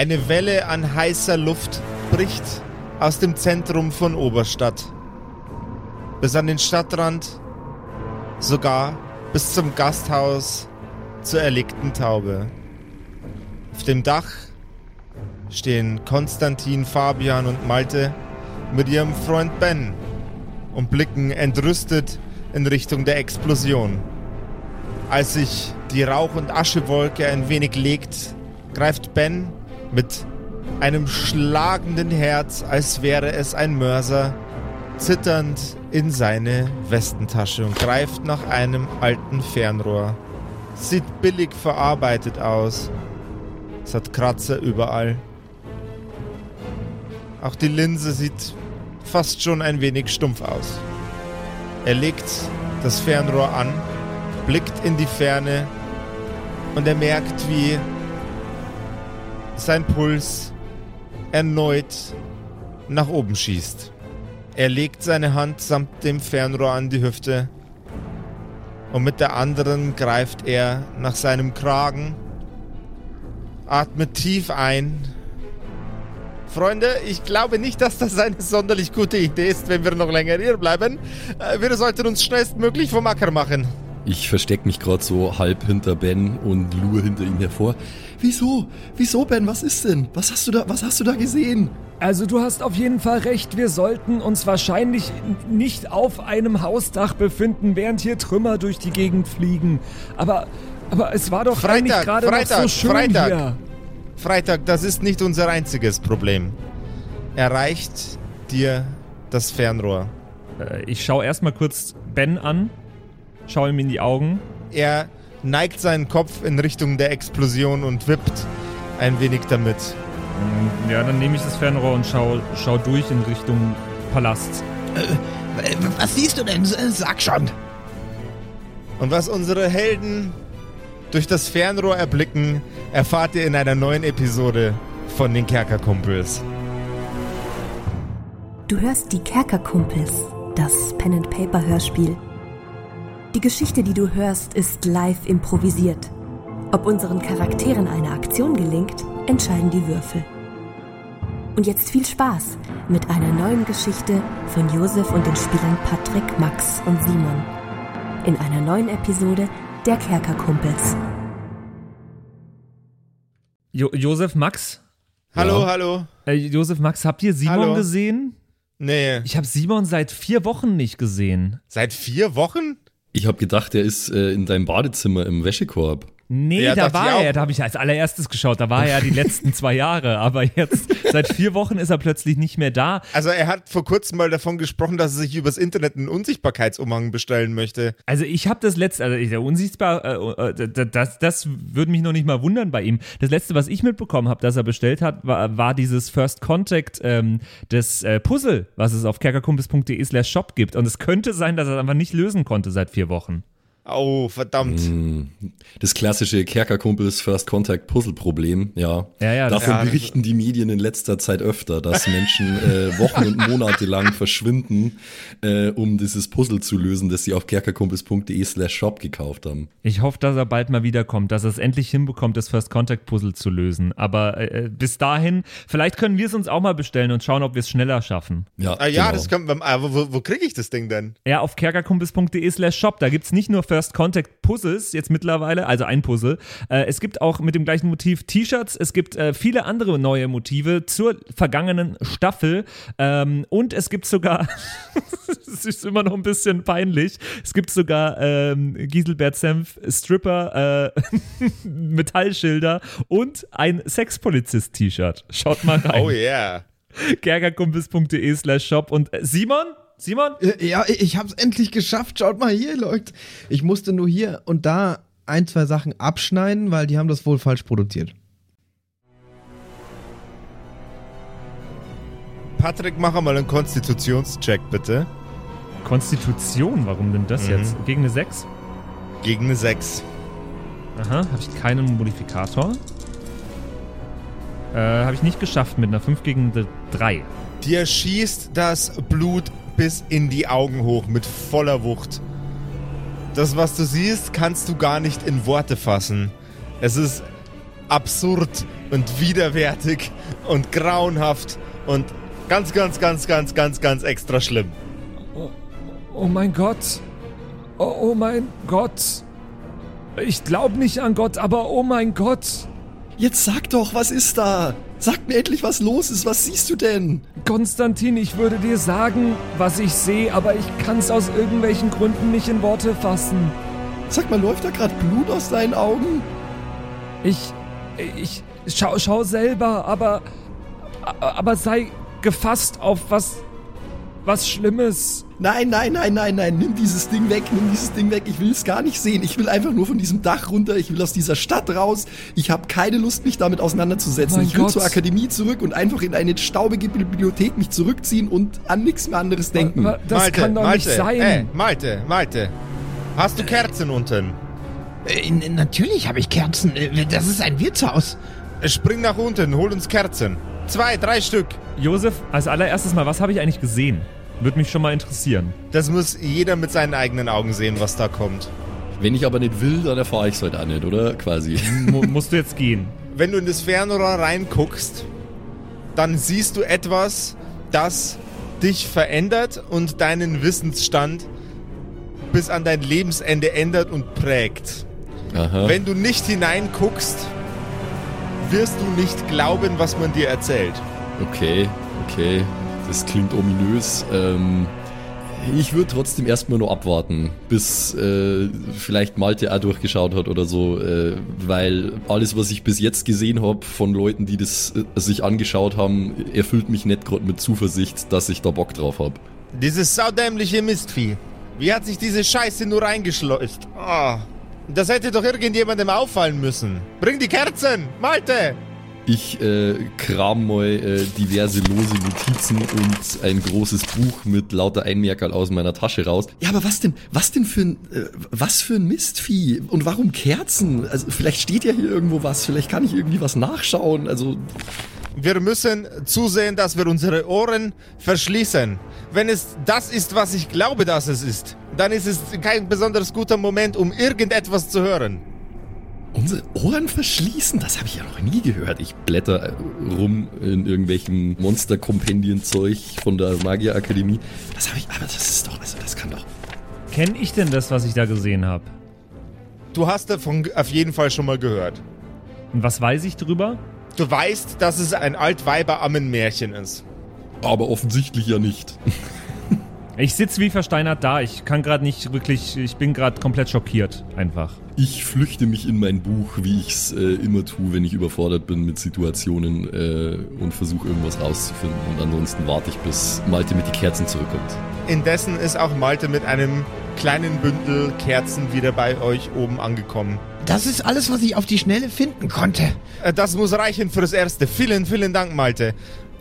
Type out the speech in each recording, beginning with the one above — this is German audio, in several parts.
Eine Welle an heißer Luft bricht aus dem Zentrum von Oberstadt. Bis an den Stadtrand, sogar bis zum Gasthaus zur erlegten Taube. Auf dem Dach stehen Konstantin, Fabian und Malte mit ihrem Freund Ben und blicken entrüstet in Richtung der Explosion. Als sich die Rauch- und Aschewolke ein wenig legt, greift Ben mit einem schlagenden Herz, als wäre es ein Mörser, zitternd in seine Westentasche und greift nach einem alten Fernrohr. Sieht billig verarbeitet aus. Es hat Kratzer überall. Auch die Linse sieht fast schon ein wenig stumpf aus. Er legt das Fernrohr an, blickt in die Ferne und er merkt, wie sein Puls erneut nach oben schießt. Er legt seine Hand samt dem Fernrohr an die Hüfte und mit der anderen greift er nach seinem Kragen, atmet tief ein. Freunde, ich glaube nicht, dass das eine sonderlich gute Idee ist, wenn wir noch länger hier bleiben. Äh, Wir sollten uns schnellstmöglich vom Acker machen. Ich versteck mich gerade so halb hinter Ben und lure hinter ihm hervor. Wieso? Wieso, Ben? Was ist denn? Was hast du da, was hast du da gesehen? Also du hast auf jeden Fall recht, wir sollten uns wahrscheinlich nicht auf einem Hausdach befinden, während hier Trümmer durch die Gegend fliegen. Aber, aber es war doch Freitag, eigentlich gerade noch Freitag, so schön Freitag. hier. Freitag, das ist nicht unser einziges Problem. Erreicht dir das Fernrohr. Äh, ich schaue erstmal kurz Ben an, schaue ihm in die Augen. Er neigt seinen Kopf in Richtung der Explosion und wippt ein wenig damit. Ja, dann nehme ich das Fernrohr und schau, schau durch in Richtung Palast. Äh, Was siehst du denn? Sag schon. Und was unsere Helden durch das Fernrohr erblicken, erfahrt ihr in einer neuen Episode von den Kerkerkumpels. Du hörst die Kerkerkumpels, das Pen and Paper Hörspiel. Die Geschichte, die du hörst, ist live improvisiert. Ob unseren Charakteren eine Aktion gelingt, entscheiden die Würfel. Und jetzt viel Spaß mit einer neuen Geschichte von Josef und den Spielern Patrick, Max und Simon. In einer neuen Episode der Kerkerkumpels. Jo Josef Max? Hallo, Ja. hallo. Äh, Josef Max, habt ihr Simon Hallo. gesehen? Nee. Ich habe Simon seit vier Wochen nicht gesehen. Seit vier Wochen? Ich habe gedacht, er ist äh, in deinem Badezimmer im Wäschekorb. Nee, Ja, da war er, da habe ich als allererstes geschaut, da war er ja die letzten zwei Jahre, aber jetzt, seit vier Wochen ist er plötzlich nicht mehr da. Also er hat vor kurzem mal davon gesprochen, dass er sich übers Internet einen Unsichtbarkeitsumhang bestellen möchte. Also ich habe das letzte, also der unsichtbar, äh, äh, das, das würde mich noch nicht mal wundern bei ihm. Das letzte, was ich mitbekommen habe, dass er bestellt hat, war, war dieses First Contact, ähm, das äh, Puzzle, was es auf kerkerkumpis.de slash shop gibt. Und es könnte sein, dass er es einfach nicht lösen konnte seit vier Wochen. Oh, verdammt. Das klassische Kerkerkumpels First Contact Puzzle Problem, ja. Ja, ja, das- Davon Ja, berichten die Medien in letzter Zeit öfter, dass Menschen äh, Wochen und Monate lang verschwinden, äh, um dieses Puzzle zu lösen, das sie auf kerkerkumpels.de slash shop gekauft haben. Ich hoffe, dass er bald mal wiederkommt, dass er es endlich hinbekommt, das First Contact Puzzle zu lösen. Aber äh, bis dahin, vielleicht können wir es uns auch mal bestellen und schauen, ob wir es schneller schaffen. Ja, Ah, ja, genau. das können wir. Aber wo, wo kriege ich das Ding denn? Ja, auf kerkerkumpis.de slash shop. Da gibt's nicht nur First Contact Puzzles jetzt mittlerweile, also ein Puzzle. Äh, es gibt auch mit dem gleichen Motiv T-Shirts. Es gibt äh, viele andere neue Motive zur vergangenen Staffel. Ähm, und es gibt sogar, es ist immer noch ein bisschen peinlich, es gibt sogar ähm, Giselbert Senf Stripper äh, Metallschilder und ein Sexpolizist-T-Shirt. Schaut mal rein. Oh yeah. kerkerkumpis.de slash shop. Und äh, Simon? Simon? Äh, Ja, ich hab's endlich geschafft. Schaut mal hier, Leute. Ich musste nur hier und da ein, zwei Sachen abschneiden, weil die haben das wohl falsch produziert. Patrick, mach mal einen Konstitutionscheck, bitte. Konstitution, warum denn das Mhm. jetzt? Gegen eine 6? Gegen eine 6. Aha, habe ich keinen Modifikator. Äh, habe ich nicht geschafft mit einer 5 gegen eine 3. Dir schießt das Blut bis in die Augen hoch mit voller Wucht. Das, was du siehst, kannst du gar nicht in Worte fassen. Es ist absurd, und widerwärtig und grauenhaft und ganz, ganz, ganz, ganz, ganz, ganz extra schlimm. Oh mein Gott. Oh, oh mein Gott. Ich glaube nicht an Gott, aber oh mein Gott. Jetzt sag doch, was ist da? Sag mir endlich, was los ist. Was siehst du denn? Konstantin, ich würde dir sagen, was ich sehe, aber ich kann es aus irgendwelchen Gründen nicht in Worte fassen. Sag mal, läuft da gerade Blut aus deinen Augen? Ich. Ich. Schau, schau selber, aber. Aber sei gefasst auf was. Was Schlimmes. Nein, nein, nein, nein, nein. Nimm dieses Ding weg, nimm dieses Ding weg. Ich will es gar nicht sehen. Ich will einfach nur von diesem Dach runter. Ich will aus dieser Stadt raus. Ich habe keine Lust, mich damit auseinanderzusetzen. Mein ich will Gott. zur Akademie zurück und einfach in eine staubige Bibliothek mich zurückziehen und an nichts mehr anderes denken. Das kann doch nicht sein. Ey, Malte, Malte. Hast du Kerzen unten? Äh, natürlich habe ich Kerzen. Äh, Das ist ein Wirtshaus. Spring nach unten, hol uns Kerzen. Zwei, drei Stück. Josef, als allererstes mal, was habe ich eigentlich gesehen? Würde mich schon mal interessieren. Das muss jeder mit seinen eigenen Augen sehen, was da kommt. Wenn ich aber nicht will, dann erfahre ich es halt auch nicht, oder? Quasi. Mu musst du jetzt gehen. Wenn du in das Fernrohr reinguckst, dann siehst du etwas, das dich verändert und deinen Wissensstand bis an dein Lebensende ändert und prägt. Aha. Wenn du nicht hineinguckst, wirst du nicht glauben, was man dir erzählt. Okay, okay. Das klingt ominös. Ähm, ich würde trotzdem erstmal nur abwarten, bis äh, vielleicht Malte auch durchgeschaut hat oder so, äh, weil alles, was ich bis jetzt gesehen habe von Leuten, die das äh, sich angeschaut haben, erfüllt mich nicht gerade mit Zuversicht, dass ich da Bock drauf habe. Dieses saudämliche Mistvieh. Wie hat sich diese Scheiße nur reingeschleust? Ah, das hätte doch irgendjemandem auffallen müssen. Bring die Kerzen, Malte! Ich äh, kram mal äh, diverse lose Notizen und ein großes Buch mit lauter Einmerkerl aus meiner Tasche raus. Ja, aber was denn, was denn für ein, äh, was für ein Mistvieh? Und warum Kerzen? Also vielleicht steht ja hier irgendwo was, vielleicht kann ich irgendwie was nachschauen. Also Wir müssen zusehen, dass wir unsere Ohren verschließen. Wenn es das ist, was ich glaube, dass es ist, dann ist es kein besonders guter Moment, um irgendetwas zu hören. unsere Ohren verschließen, das habe ich ja noch nie gehört. Ich blätter äh, rum in irgendwelchen Monster-Kompendien-Zeug von der Magierakademie. Das habe ich, aber das ist doch, also das kann doch. Kenn ich denn das, was ich da gesehen habe? Du hast davon auf jeden Fall schon mal gehört. Und was weiß ich drüber? Du weißt, dass es ein Altweiber-Ammenmärchen ist. Aber offensichtlich ja nicht. Ich sitze wie versteinert da. Ich kann gerade nicht wirklich. Ich bin gerade komplett schockiert. Einfach. Ich flüchte mich in mein Buch, wie ich es äh, immer tue, wenn ich überfordert bin mit Situationen äh, und versuche irgendwas rauszufinden. Und ansonsten warte ich, bis Malte mit die Kerzen zurückkommt. Indessen ist auch Malte mit einem kleinen Bündel Kerzen wieder bei euch oben angekommen. Das ist alles, was ich auf die Schnelle finden konnte. Äh, Das muss reichen fürs Erste. Vielen, vielen Dank, Malte.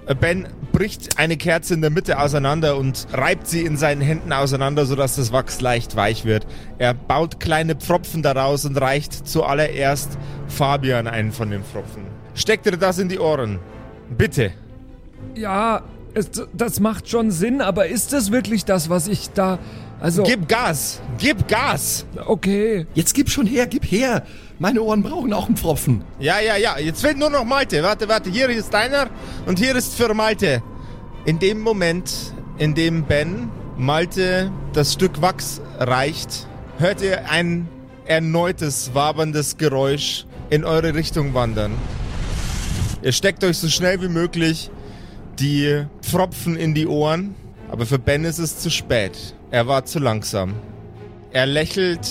Äh, Ben bricht eine Kerze in der Mitte auseinander und reibt sie in seinen Händen auseinander, sodass das Wachs leicht weich wird. Er baut kleine Pfropfen daraus und reicht zuallererst Fabian einen von den Pfropfen. Steckt dir das in die Ohren. Bitte. Ja, es, das macht schon Sinn, aber ist es wirklich das, was ich da. Also. Gib Gas. Gib Gas. Okay. Jetzt gib schon her, gib her! Meine Ohren brauchen auch einen Pfropfen. Ja, ja, ja. Jetzt fehlt nur noch Malte. Warte, warte. Hier ist deiner und hier ist für Malte. In dem Moment, in dem Ben Malte das Stück Wachs reicht, hört ihr ein erneutes waberndes Geräusch in eure Richtung wandern. Ihr steckt euch so schnell wie möglich die Pfropfen in die Ohren, aber für Ben ist es zu spät. Er war zu langsam. Er lächelt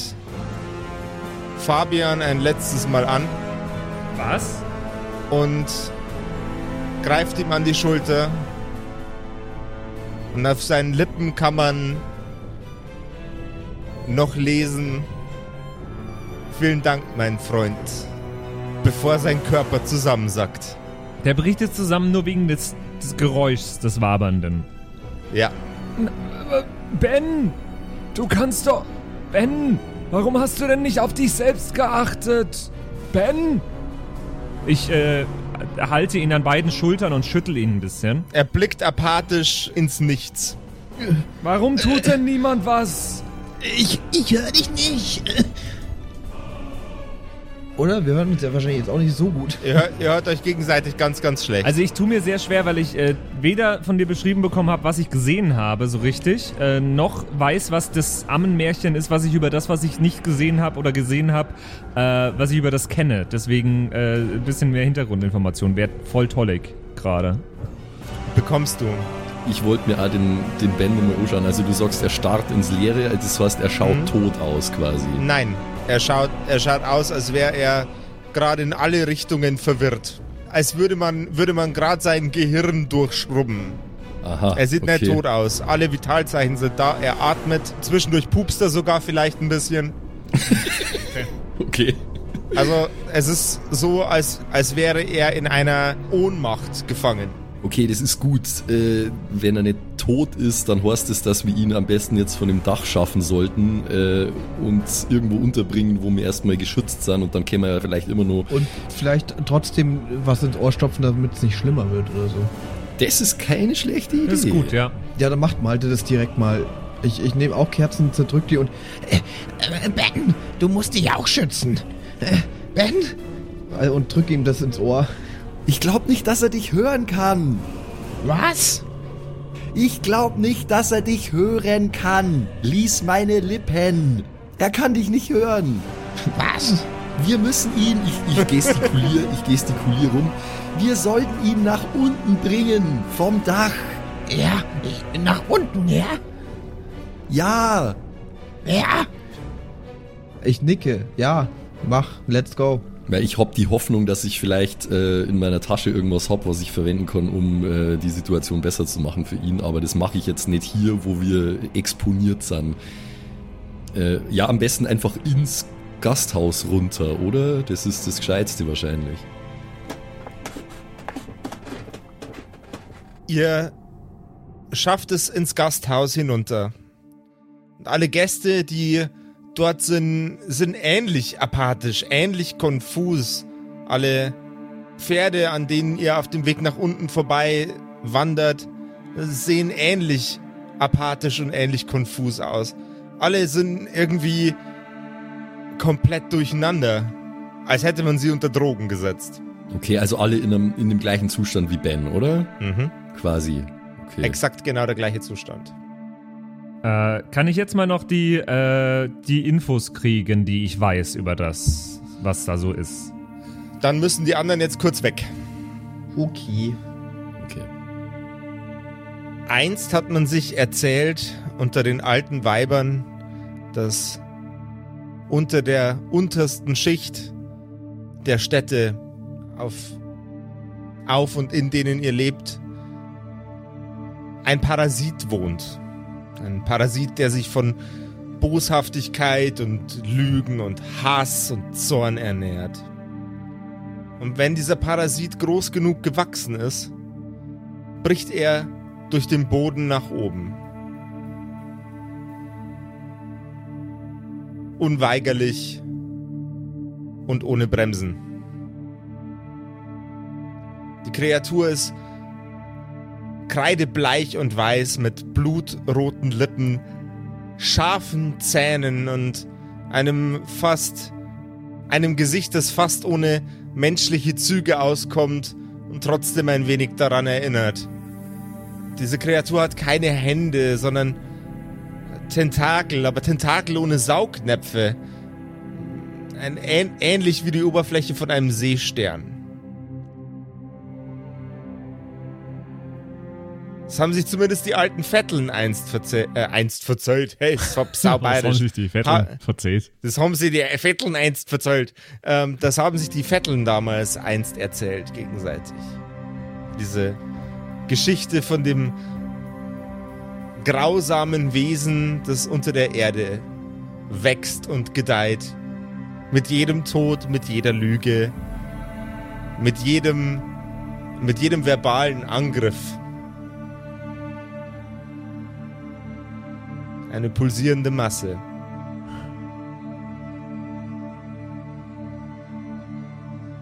Fabian ein letztes Mal an Was? und greift ihm an die Schulter. Und auf seinen Lippen kann man noch lesen. Vielen Dank, mein Freund. Bevor sein Körper zusammensackt. Der bricht jetzt zusammen nur wegen des, des Geräuschs des Wabernden. Ja. Ben! Du kannst doch. Ben! Warum hast du denn nicht auf dich selbst geachtet? Ben! Ich äh, halte ihn an beiden Schultern und schüttel ihn ein bisschen. Er blickt apathisch ins Nichts. Warum tut denn niemand was? Ich, ich höre dich nicht. Oder? Wir hören uns ja wahrscheinlich jetzt auch nicht so gut. Ihr, hört- ihr hört euch gegenseitig ganz, ganz schlecht. Also ich tue mir sehr schwer, weil ich äh, weder von dir beschrieben bekommen habe, was ich gesehen habe, so richtig, äh, noch weiß, was das Ammenmärchen ist, was ich über das, was ich nicht gesehen habe oder gesehen habe, äh, was ich über das kenne. Deswegen äh, ein bisschen mehr Hintergrundinformation wäre voll tollig gerade. bekommst du. Ich wollte mir auch den, den Ben nochmal anschauen. Also du sagst, er starrt ins Leere, das heißt, er schaut Mhm. tot aus quasi. Nein, er schaut, er schaut aus, als wäre er gerade in alle Richtungen verwirrt. Als würde man, würde man gerade sein Gehirn durchschrubben. Aha. Er sieht okay. nicht tot aus. Alle Vitalzeichen sind da. Er atmet. Zwischendurch pupst er sogar vielleicht ein bisschen. Okay. Also es ist so, als, als wäre er in einer Ohnmacht gefangen. Okay, das ist gut. Äh, wenn er nicht tot ist, dann heißt es, dass wir ihn am besten jetzt von dem Dach schaffen sollten äh, und irgendwo unterbringen, wo wir erstmal geschützt sind und dann können wir ja vielleicht immer noch. Und vielleicht trotzdem was ins Ohr stopfen, damit es nicht schlimmer wird oder so. Das ist keine schlechte Idee. Das ist gut, ja. Ja, dann macht Malte das direkt mal. Ich, ich nehme auch Kerzen, zerdrück die und. Äh, äh, Ben, du musst dich auch schützen. Äh, ben? Äh, Und drück ihm das ins Ohr. Ich glaube nicht, dass er dich hören kann. Was? Ich glaube nicht, dass er dich hören kann. Lies meine Lippen. Er kann dich nicht hören. Was? Wir müssen ihn, ich, ich gestikuliere, ich gestikuliere rum. Wir sollten ihn nach unten bringen, vom Dach. Ja, nach unten, ja? Ja, Ja. Ich nicke. Ja, mach. Let's go. Ja, ich hab die Hoffnung, dass ich vielleicht äh, in meiner Tasche irgendwas hab, was ich verwenden kann, um äh, die Situation besser zu machen für ihn. Aber das mache ich jetzt nicht hier, wo wir exponiert sind. Äh, ja, am besten einfach ins Gasthaus runter, oder? Das ist das Gescheitste wahrscheinlich. Ihr schafft es ins Gasthaus hinunter. Alle Gäste, die dort sind, sind ähnlich apathisch, ähnlich konfus. Alle Pferde, an denen ihr auf dem Weg nach unten vorbei wandert, sehen ähnlich apathisch und ähnlich konfus aus. Alle sind irgendwie komplett durcheinander, als hätte man sie unter Drogen gesetzt. Okay, also alle in, einem, in dem gleichen Zustand wie Ben, oder? Mhm. Quasi. Okay. Exakt genau der gleiche Zustand. Äh, kann ich jetzt mal noch die, äh, die Infos kriegen, die ich weiß über das, was da so ist? Dann müssen die anderen jetzt kurz weg. Okay. okay. Einst hat man sich erzählt unter den alten Weibern, dass unter der untersten Schicht der Städte auf, auf und in denen ihr lebt, ein Parasit wohnt. Ein Parasit, der sich von Boshaftigkeit und Lügen und Hass und Zorn ernährt. Und wenn dieser Parasit groß genug gewachsen ist, bricht er durch den Boden nach oben. Unweigerlich und ohne Bremsen. Die Kreatur ist kreidebleich und weiß mit blutroten Lippen, scharfen Zähnen und einem fast einem Gesicht, das fast ohne menschliche Züge auskommt und trotzdem ein wenig daran erinnert. Diese Kreatur hat keine Hände, sondern Tentakel, aber Tentakel ohne Saugnäpfe. Ein, ähn, ähnlich wie die Oberfläche von einem Seestern. Das haben sich zumindest die alten Vetteln einst, verze äh, einst verzählt. Hey, ist haben saubayerisch. sich die Ha- Vettel verzählt. Das haben sie die Vetteln einst verzählt. Ähm, das haben sich die Vetteln damals einst erzählt, gegenseitig. Diese Geschichte von dem grausamen Wesen, das unter der Erde wächst und gedeiht. Mit jedem Tod, mit jeder Lüge, mit jedem, mit jedem verbalen Angriff. eine pulsierende Masse.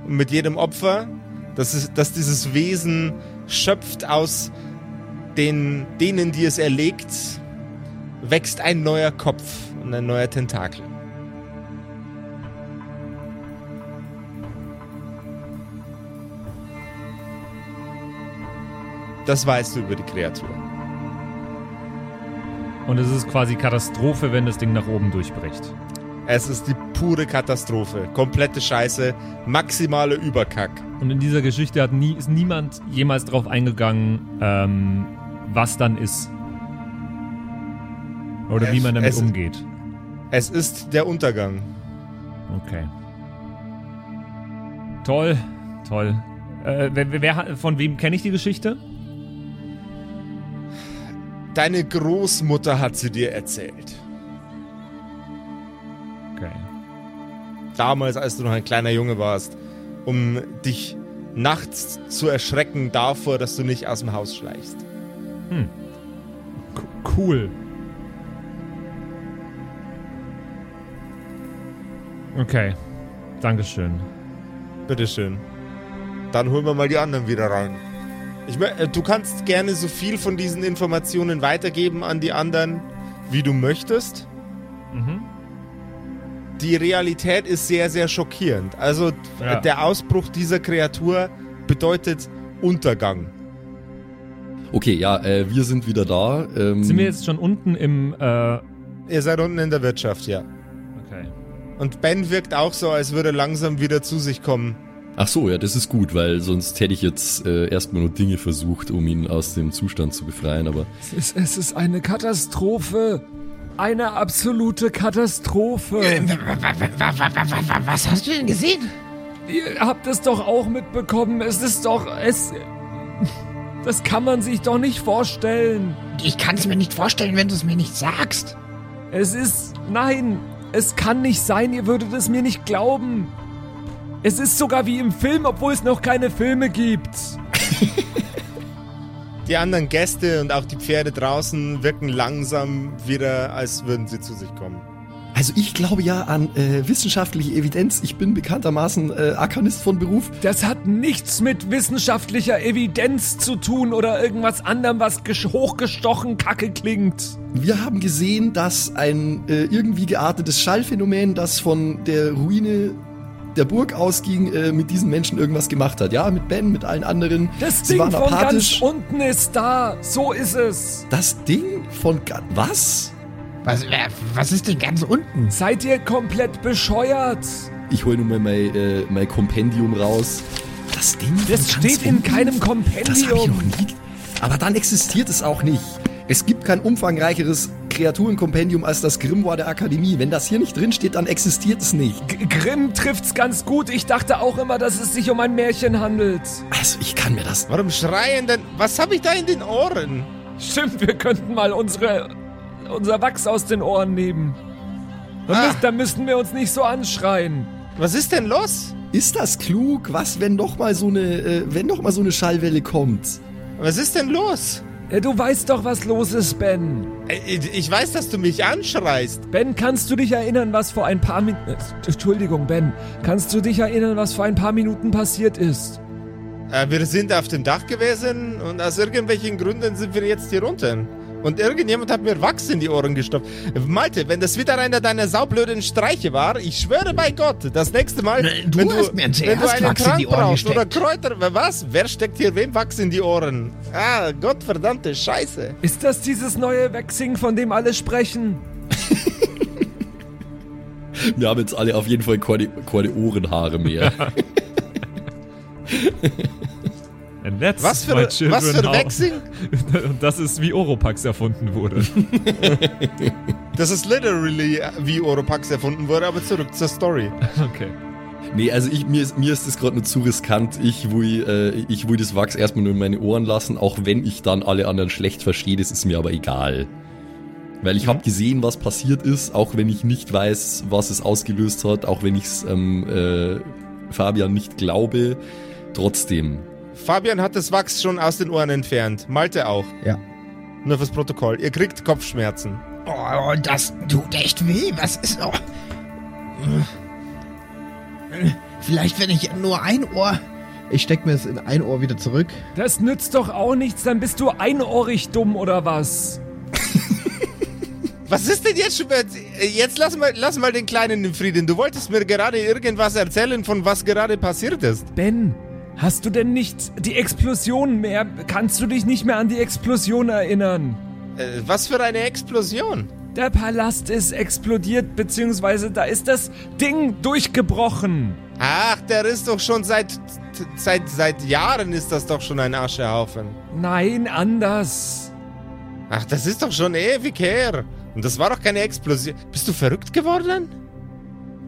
Und mit jedem Opfer, das, es, dass dieses Wesen schöpft aus den, denen, die es erlegt, wächst ein neuer Kopf und ein neuer Tentakel. Das weißt du über die Kreatur. Und es ist quasi Katastrophe, wenn das Ding nach oben durchbricht. Es ist die pure Katastrophe. Komplette Scheiße. Maximale Überkack. Und in dieser Geschichte hat nie, ist niemand jemals drauf eingegangen, ähm, was dann ist. Oder wie man damit Es- umgeht. Es ist der Untergang. Okay. Toll, toll. Äh, wer, wer, von wem kenne ich die Geschichte? Deine Großmutter hat sie dir erzählt. Okay. Damals, als du noch ein kleiner Junge warst, um dich nachts zu erschrecken davor, dass du nicht aus dem Haus schleichst. C cool. Okay. Dankeschön. Bitteschön. Dann holen wir mal die anderen wieder rein. Ich, mö- äh, du kannst gerne so viel von diesen Informationen weitergeben an die anderen, wie du möchtest. Mhm. Die Realität ist sehr, sehr schockierend. Also Ja. der Ausbruch dieser Kreatur bedeutet Untergang. Okay, ja, äh, wir sind wieder da. Ähm, Sind wir jetzt schon unten im. Äh, Ihr seid unten in der Wirtschaft, ja. okay. Und Ben wirkt auch so, als würde er langsam wieder zu sich kommen. Ach so, ja, das ist gut, weil sonst hätte ich jetzt äh, erstmal nur Dinge versucht, um ihn aus dem Zustand zu befreien, aber Es ist, es ist eine Katastrophe. Eine absolute Katastrophe. Was hast du denn gesehen? Ihr habt es doch auch mitbekommen. Es ist doch. Es. Das kann man sich doch nicht vorstellen. Ich kann es mir nicht vorstellen, wenn du es mir nicht sagst. Es ist. Nein, es kann nicht sein. Ihr würdet es mir nicht glauben. Es ist sogar wie im Film, obwohl es noch keine Filme gibt. Die anderen Gäste und auch die Pferde draußen wirken langsam wieder, als würden sie zu sich kommen. Also ich glaube ja an äh, wissenschaftliche Evidenz. Ich bin bekanntermaßen äh, Arkanist von Beruf. Das hat nichts mit wissenschaftlicher Evidenz zu tun oder irgendwas anderem, was hochgestochen kacke klingt. Wir haben gesehen, dass ein äh, irgendwie geartetes Schallphänomen, das von der Ruine der Burg ausging, äh, mit diesen Menschen irgendwas gemacht hat. Ja, mit Ben, mit allen anderen. Das Sie Ding waren von ganz apathisch. unten ist da. So ist es. Das Ding von ga was? Was, wer- was ist denn ganz unten? Seid ihr komplett bescheuert? Ich hole nun mal mein, äh, mein Kompendium raus. Das Ding von Das ganz steht in unten? keinem Das habe ich noch Kompendium. nie. Aber dann existiert es auch nicht. Es gibt kein umfangreicheres Kreaturenkompendium als das Grimoire der Akademie. Wenn das hier nicht drin steht, dann existiert es nicht. G Grimm trifft's ganz gut. Ich dachte auch immer, dass es sich um ein Märchen handelt. Also ich kann mir das. Warum schreien denn? Was habe ich da in den Ohren? Stimmt, wir könnten mal unsere, unser Wachs aus den Ohren nehmen. Dann, Ah. müß, dann müssten wir uns nicht so anschreien. Was ist denn los? Ist das klug? Was, wenn doch mal so eine, äh, wenn doch mal so eine Schallwelle kommt? Was ist denn los? Äh, Du weißt doch, was los ist, Ben. Äh, Ich weiß, dass du mich anschreist. Ben, kannst du dich erinnern, was vor ein paar Minuten... Entschuldigung, Ben. Kannst du dich erinnern, was vor ein paar Minuten passiert ist? Äh, wir sind auf dem Dach gewesen und aus irgendwelchen Gründen sind wir jetzt hier unten. Und irgendjemand hat mir Wachs in die Ohren gestopft. Malte, wenn das wieder einer deiner saublöden Streiche war, ich schwöre bei Gott, das nächste Mal, du wenn, hast mir wenn du einen Wachs in Trank die Ohren brauchst oder. Kräuter, was? Wer steckt hier wem Wachs in die Ohren? Ah, Gottverdammte Scheiße. Ist das dieses neue Waxing, von dem alle sprechen? Wir haben jetzt alle auf jeden Fall keine, keine Ohrenhaare mehr. And that's Was für, my children was für how- Waxing? Und das ist, wie Oropax erfunden wurde. Das ist literally äh, wie Oropax erfunden wurde, aber zurück zur Story. Okay. nee, also ich, mir, ist- mir ist das gerade nur zu riskant. Ich will, äh, ich will das Wachs erstmal nur in meine Ohren lassen, auch wenn ich dann alle anderen schlecht verstehe, das ist mir aber egal. Weil ich habe gesehen, was passiert ist, auch wenn ich nicht weiß, was es ausgelöst hat, auch wenn ich es ähm, äh, Fabian nicht glaube. Trotzdem, Fabian hat das Wachs schon aus den Ohren entfernt. Malte auch. Ja. Nur fürs Protokoll. Ihr kriegt Kopfschmerzen. Oh, das tut echt weh. Was ist. Oh. Vielleicht, wenn ich nur ein Ohr. Ich steck mir es in ein Ohr wieder zurück. Das nützt doch auch nichts, dann bist du einohrig dumm oder was? Was ist denn jetzt schon? Jetzt lass mal, lass mal den Kleinen in Frieden. Du wolltest mir gerade irgendwas erzählen, von was gerade passiert ist. Ben, Hast du denn nicht die Explosion mehr? Kannst du dich nicht mehr an die Explosion erinnern? Äh, was für eine Explosion? Der Palast ist explodiert, beziehungsweise da ist das Ding durchgebrochen. Ach, der ist doch schon seit, seit, seit Jahren ist das doch schon ein Aschehaufen. Nein, anders. Ach, das ist doch schon ewig her. Und das war doch keine Explosion. Bist du verrückt geworden?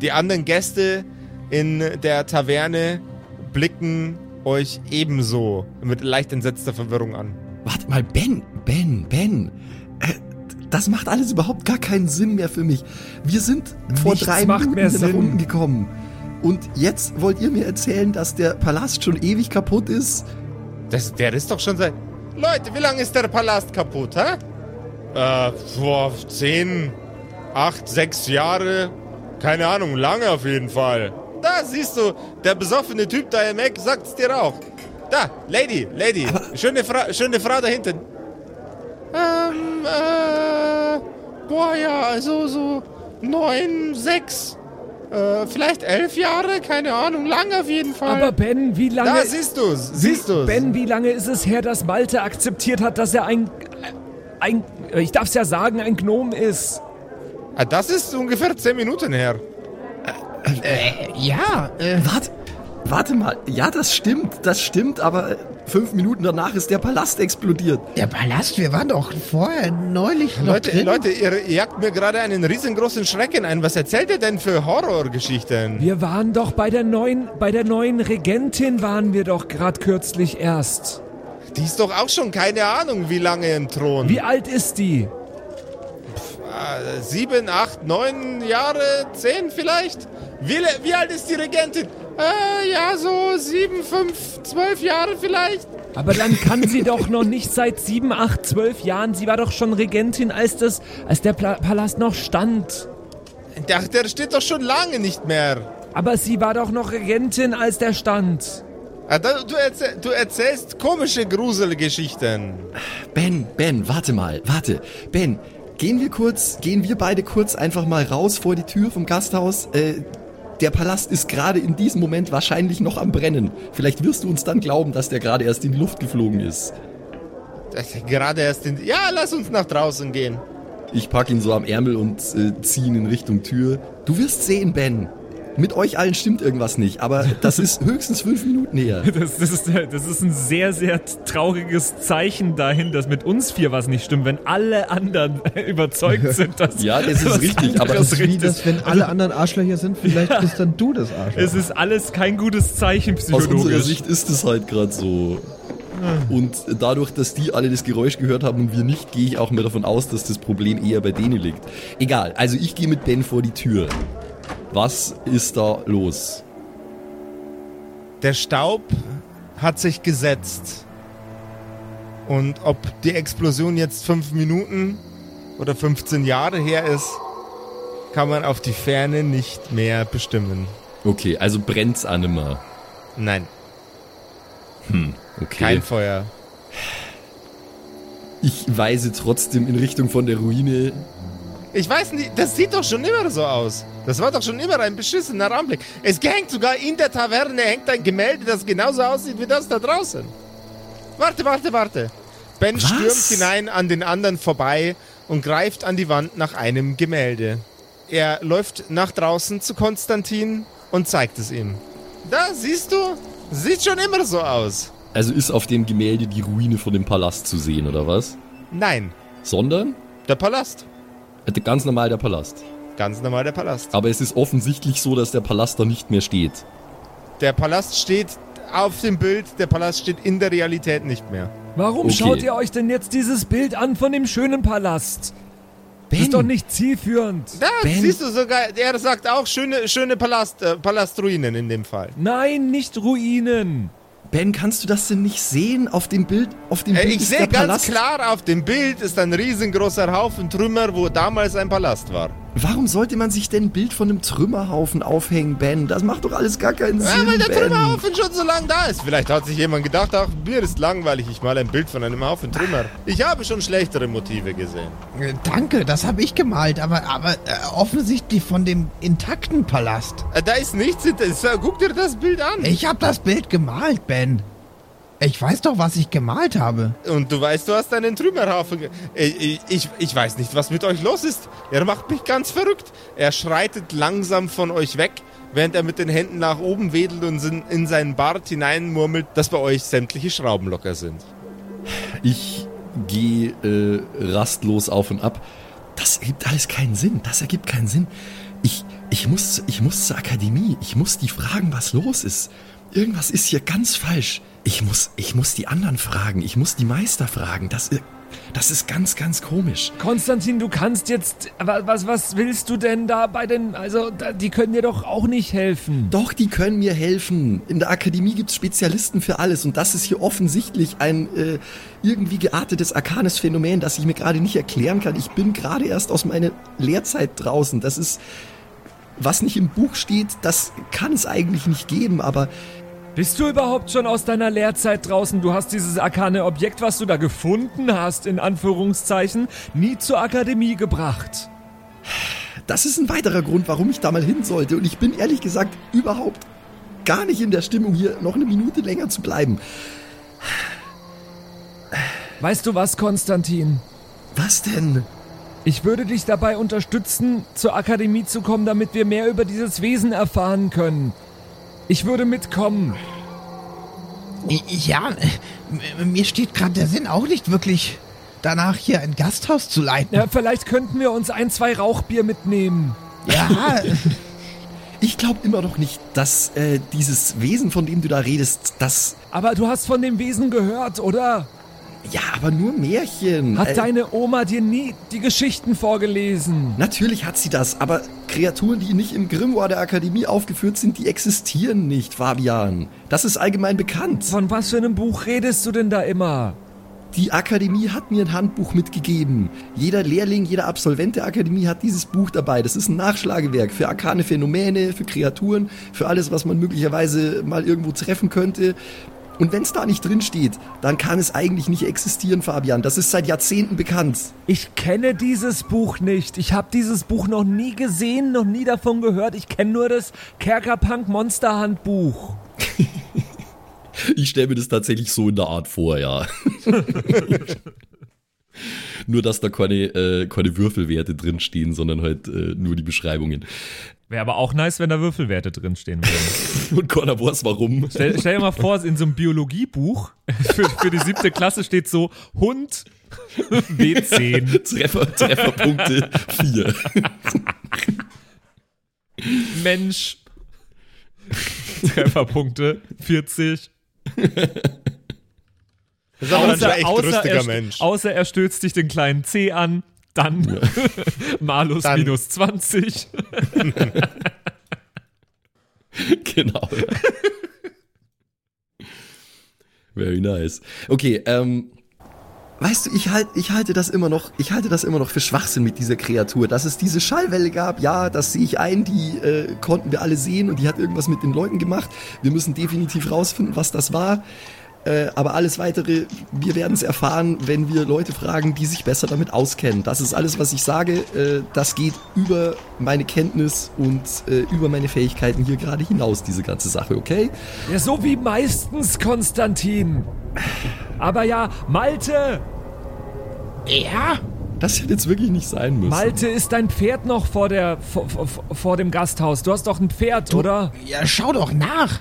Die anderen Gäste in der Taverne blicken euch ebenso mit leicht entsetzter Verwirrung an. Warte mal, Ben, Ben, Ben. Äh, das macht alles überhaupt gar keinen Sinn mehr für mich. Wir sind vor Nichts drei macht Minuten mehr hier nach unten gekommen. Und jetzt wollt ihr mir erzählen, dass der Palast schon ewig kaputt ist? Das, der ist doch schon seit. Leute, wie lange ist der Palast kaputt, hä? Äh, vor zehn, acht, sechs Jahre. Keine Ahnung, lange auf jeden Fall. Da siehst du, der besoffene Typ da im Eck sagt's dir auch. Da, Lady, Lady, schöne, Fra schöne Frau da hinten. Ähm, äh, boah, ja, also so neun, sechs, äh, vielleicht elf Jahre, keine Ahnung, lang auf jeden Fall. Aber Ben, wie lange... da siehst du's, siehst du's. Ben, wie lange ist es her, dass Malte akzeptiert hat, dass er ein... ein ich darf's ja sagen, ein Gnom ist? Ah, das ist ungefähr 10 Minuten her. Äh, ja, äh, Warte, warte mal. Ja, das stimmt, das stimmt, aber äh, fünf Minuten danach ist der Palast explodiert. der Palast, wir waren doch vorher neulich noch Leute, drin. Leute, ihr jagt mir gerade einen riesengroßen Schrecken ein. Was erzählt ihr denn für Horrorgeschichten? Wir waren doch bei der neuen... Bei der neuen Regentin waren wir doch gerade kürzlich erst. Die ist doch auch schon keine Ahnung, wie lange im Thron. Wie alt ist die? Äh, sieben, acht, neun Jahre, zehn vielleicht? Wie, wie alt ist die Regentin? Äh, ja, so sieben, fünf, zwölf Jahre vielleicht. Aber dann kann sie doch noch nicht seit sieben, acht, zwölf Jahren. Sie war doch schon Regentin, als das, als der Pla Palast noch stand. Der, der steht doch schon lange nicht mehr. Aber sie war doch noch Regentin, als der stand. Ah, du, erzähl, du erzählst komische Gruselgeschichten. Ben, Ben, warte mal, warte. Ben, gehen wir kurz, gehen wir beide kurz einfach mal raus vor die Tür vom Gasthaus. Äh, der Palast ist gerade in diesem Moment wahrscheinlich noch am Brennen. Vielleicht wirst du uns dann glauben, dass der gerade erst in die Luft geflogen ist. Gerade erst in. Ja, lass uns nach draußen gehen. Ich pack ihn so am Ärmel und äh, zieh ihn in Richtung Tür. Du wirst sehen, Ben. Mit euch allen stimmt irgendwas nicht, aber das ist höchstens fünf Minuten her. Das, das, ist, das ist ein sehr, sehr trauriges Zeichen dahin, dass mit uns vier was nicht stimmt, wenn alle anderen überzeugt sind, dass Ja, das ist richtig, aber Das ist wie richtig das, wenn alle anderen Arschlöcher sind, vielleicht bist dann du das Arschloch. Es ist alles kein gutes Zeichen Aus unserer psychologisch. Sicht ist es halt gerade so. Und dadurch, dass die alle das Geräusch gehört haben und wir nicht, gehe ich auch mehr davon aus, dass das Problem eher bei denen liegt. Egal, also ich gehe mit Ben vor die Tür. Was ist da los? Der Staub hat sich gesetzt. Und ob die Explosion jetzt fünf Minuten oder 15 Jahre her ist, kann man auf die Ferne nicht mehr bestimmen. Okay, also brennt's an immer. Nein, Okay. kein Feuer. ich weise trotzdem in Richtung von der Ruine. Ich weiß nicht, das sieht doch schon immer so aus. Das war doch schon immer ein beschissener Anblick. Es hängt sogar in der Taverne hängt ein Gemälde, das genauso aussieht wie das da draußen. Warte, warte, warte. Ben Was? stürmt hinein an den anderen vorbei und greift an die Wand nach einem Gemälde. Er läuft nach draußen zu Konstantin und zeigt es ihm. Da, siehst du? Sieht schon immer so aus. Also ist auf dem Gemälde die Ruine von dem Palast zu sehen, oder was? Nein, Sondern der Palast. Äh, ganz normal der Palast. Ganz normal der Palast. Aber es ist offensichtlich so, dass der Palast da nicht mehr steht. Der Palast steht auf dem Bild, der Palast steht in der Realität nicht mehr. Warum Okay. schaut ihr euch denn jetzt dieses Bild an von dem schönen Palast? Das ist doch nicht zielführend. Da Ben. siehst du sogar, er sagt auch schöne, schöne Palast, äh, Palastruinen in dem Fall. Nein, nicht Ruinen. Ben, kannst du das denn nicht sehen auf dem Bild? Auf dem Äh, Bild ich sehe ganz Palast. klar, auf dem Bild ist ein riesengroßer Haufen Trümmer, wo damals ein Palast war. Warum sollte man sich denn ein Bild von einem Trümmerhaufen aufhängen, Ben? Das macht doch alles gar keinen Sinn. Ja, weil der ben. Trümmerhaufen schon so lange da ist. Vielleicht hat sich jemand gedacht, ach, mir ist langweilig, ich mal ein Bild von einem Haufen Trümmer. Ich habe schon schlechtere Motive gesehen. Äh, Danke, das habe ich gemalt, aber, aber äh, offensichtlich von dem intakten Palast. Äh, Da ist nichts hinter. So, Guck dir das Bild an. Ich habe das Bild gemalt, Ben. Ich weiß doch, was ich gemalt habe. Und du weißt, du hast einen Trümmerhaufen. ge- Ich, ich, ich weiß nicht, was mit euch los ist. Er macht mich ganz verrückt. Er schreitet langsam von euch weg, während er mit den Händen nach oben wedelt und in- in seinen Bart hineinmurmelt, dass bei euch sämtliche Schrauben locker sind. Ich gehe äh, rastlos auf und ab. Das ergibt alles keinen Sinn. Das ergibt keinen Sinn. Ich, ich, muss, ich muss zur Akademie. Ich muss die fragen, was los ist. Irgendwas ist hier ganz falsch. Ich muss, ich muss die anderen fragen. Ich muss die Meister fragen. Das, das ist ganz, ganz komisch. Konstantin, du kannst jetzt. wa- Was, was willst du denn da bei den. Also, die können dir doch auch nicht helfen. Doch, die können mir helfen. In der Akademie gibt's Spezialisten für alles und das ist hier offensichtlich ein äh, irgendwie geartetes arkanes Phänomen, das ich mir gerade nicht erklären kann. Ich bin gerade erst aus meiner Lehrzeit draußen. Das ist, was nicht im Buch steht, das kann es eigentlich nicht geben, aber Bist du überhaupt schon aus deiner Lehrzeit draußen? Du hast dieses arkane Objekt, was du da gefunden hast, in Anführungszeichen, nie zur Akademie gebracht. das ist ein weiterer Grund, warum ich da mal hin sollte. Und ich bin ehrlich gesagt überhaupt gar nicht in der Stimmung, hier noch eine Minute länger zu bleiben. Weißt du was, Konstantin? Was denn? Ich würde dich dabei unterstützen, zur Akademie zu kommen, damit wir mehr über dieses Wesen erfahren können. Ich würde mitkommen. Ja, mir steht gerade der Sinn auch nicht wirklich danach, hier ein Gasthaus zu leiten. Ja, vielleicht könnten wir uns ein, zwei Rauchbier mitnehmen. Ja, Ich glaube immer noch nicht, dass äh, dieses Wesen, von dem du da redest, das Aber du hast von dem Wesen gehört, oder? Ja, aber nur Märchen. Hat Äh, deine Oma dir nie die Geschichten vorgelesen? Natürlich hat sie das, aber Kreaturen, die nicht im Grimoire der Akademie aufgeführt sind, die existieren nicht, Fabian. Das ist allgemein bekannt. Von was für einem Buch redest du denn da immer? Die Akademie hat mir ein Handbuch mitgegeben. Jeder Lehrling, jeder Absolvent der Akademie hat dieses Buch dabei. Das ist ein Nachschlagewerk für arkane Phänomene, für Kreaturen, für alles, was man möglicherweise mal irgendwo treffen könnte. Und wenn es da nicht drin steht, dann kann es eigentlich nicht existieren, Fabian. Das ist seit Jahrzehnten bekannt. Ich kenne dieses Buch nicht. Ich habe dieses Buch noch nie gesehen, noch nie davon gehört. Ich kenne nur das Kerkerpunk Monster Handbuch. Ich stelle mir das tatsächlich so in der Art vor, ja. nur, dass da keine, äh, keine Würfelwerte drinstehen, sondern halt äh, nur die Beschreibungen. Wäre aber auch nice, wenn da Würfelwerte drinstehen würden. Und keiner weiß warum. Stell, stell dir mal vor, in so einem Biologiebuch für, für die siebte Klasse steht so Hund W10. Treffer, Trefferpunkte 4. Mensch. Trefferpunkte 40. Das ist aber dann schon echt lustiger er, Mensch. außer er stürzt dich den kleinen C an, dann Malus Dann- minus 20. genau. Very nice. Okay, ähm. Weißt du, ich, halt, ich halte das immer noch, ich halte das immer noch für Schwachsinn mit dieser Kreatur. Dass es diese Schallwelle gab, ja, das sehe ich ein, die äh, konnten wir alle sehen und die hat irgendwas mit den Leuten gemacht. Wir müssen definitiv rausfinden, was das war. Äh, aber alles weitere, wir werden es erfahren, wenn wir Leute fragen, die sich besser damit auskennen. Das ist alles, was ich sage. Äh, das geht über meine Kenntnis und äh, über meine Fähigkeiten hier gerade hinaus, diese ganze Sache, okay? Ja, so wie meistens, Konstantin. Aber ja, Malte! ja. Das hätte jetzt wirklich nicht sein müssen. Malte, ist dein Pferd noch vor, der, vor, vor, vor dem Gasthaus? Du hast doch ein Pferd, oder? Ja, schau doch nach.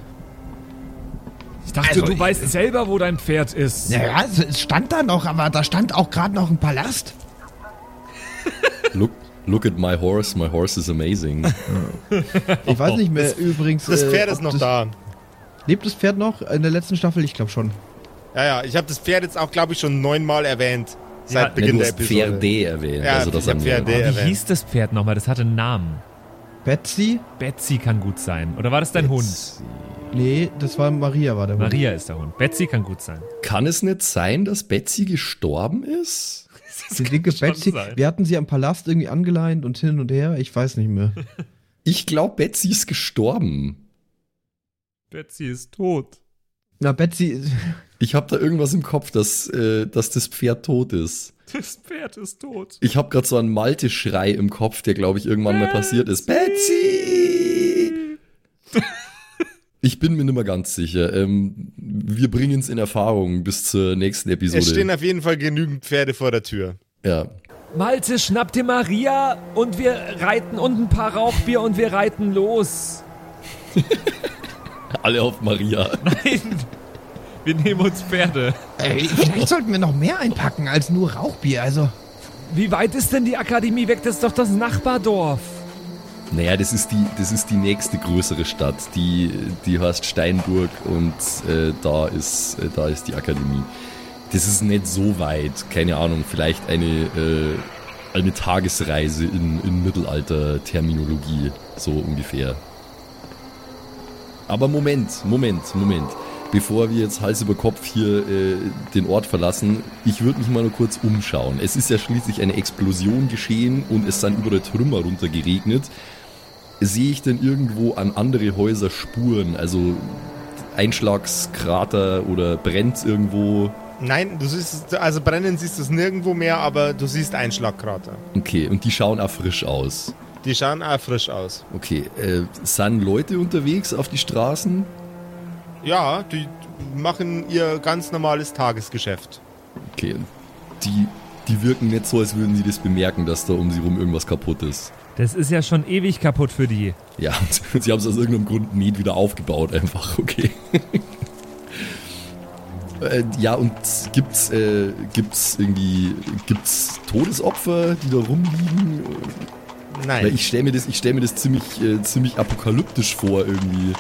Ich dachte, Also, du weißt selber, wo dein Pferd ist. Naja, es- stand da noch, aber da stand auch gerade noch ein Palast. Look, look at my horse, my horse is amazing. Ich weiß nicht mehr übrigens. Das äh, Pferd ob ist noch das, da. Lebt das Pferd noch in der letzten Staffel? Ich glaube schon. Ja, ja, ich habe das Pferd jetzt auch, glaube ich, schon neunmal erwähnt. Seit Ja, Beginn der Episode. Pferde erwähnt. Ja, also das haben wir- Pferde Wie erwähnt. hieß das Pferd nochmal? Das hatte einen Namen. Betsy? Betsy kann gut sein. Oder war das dein Hund? Nee, das war Maria, war der Hund. Maria ist der Hund. Betsy kann gut sein. Kann es nicht sein, dass Betsy gestorben ist? Die dicke schon Betsy. sein. Wir hatten sie am Palast irgendwie angeleint und hin und her. Ich weiß nicht mehr. Ich glaube, Betsy ist gestorben. Betsy ist tot. Na, Betsy. Ich habe da irgendwas im Kopf, dass, äh, dass das Pferd tot ist. Das Pferd ist tot. Ich habe gerade so einen Malte-Schrei im Kopf, der, glaube ich, irgendwann mal passiert ist. Betsy! Ich bin mir nicht mehr ganz sicher. Ähm, wir bringen es in Erfahrung bis zur nächsten Episode. Es stehen auf jeden Fall genügend Pferde vor der Tür. ja. Malte, schnapp dir Maria und wir reiten und ein paar Rauchbier und wir reiten los. Alle auf Maria. Nein, wir nehmen uns Pferde. Ey, vielleicht sollten wir noch mehr einpacken als nur Rauchbier. Also, Wie weit ist denn die Akademie weg? Das ist doch das Nachbardorf. Naja, das ist die, das ist die nächste größere Stadt. Die, die heißt Steinburg und äh, da, ist, äh, da ist die Akademie. Das ist nicht so weit, keine Ahnung, vielleicht eine, äh, eine Tagesreise in, in Mittelalter-Terminologie, so ungefähr. Aber Moment, Moment, Moment. Bevor wir jetzt Hals über Kopf hier äh, den Ort verlassen, ich würde mich mal nur kurz umschauen. Es ist ja schließlich eine Explosion geschehen und es sind überall Trümmer runtergeregnet. Sehe ich denn irgendwo an andere Häuser Spuren? Also Einschlagskrater oder brennt irgendwo? Nein, du siehst, also brennen siehst du es nirgendwo mehr, aber du siehst Einschlagkrater. Okay, und die schauen auch frisch aus. Die schauen auch frisch aus. Okay, äh, sind Leute unterwegs auf die Straßen? Ja, die machen ihr ganz normales Tagesgeschäft. Okay, die, die wirken nicht so, als würden sie das bemerken, dass da um sie rum irgendwas kaputt ist. Das ist ja schon ewig kaputt für die. Ja, und sie haben es aus irgendeinem Grund nie wieder aufgebaut, einfach, okay. Äh, ja, und gibt's, äh, gibt's irgendwie, gibt's Todesopfer, die da rumliegen? Nein, Weil ich stelle mir das, ich stell mir das ziemlich, äh, ziemlich apokalyptisch vor irgendwie.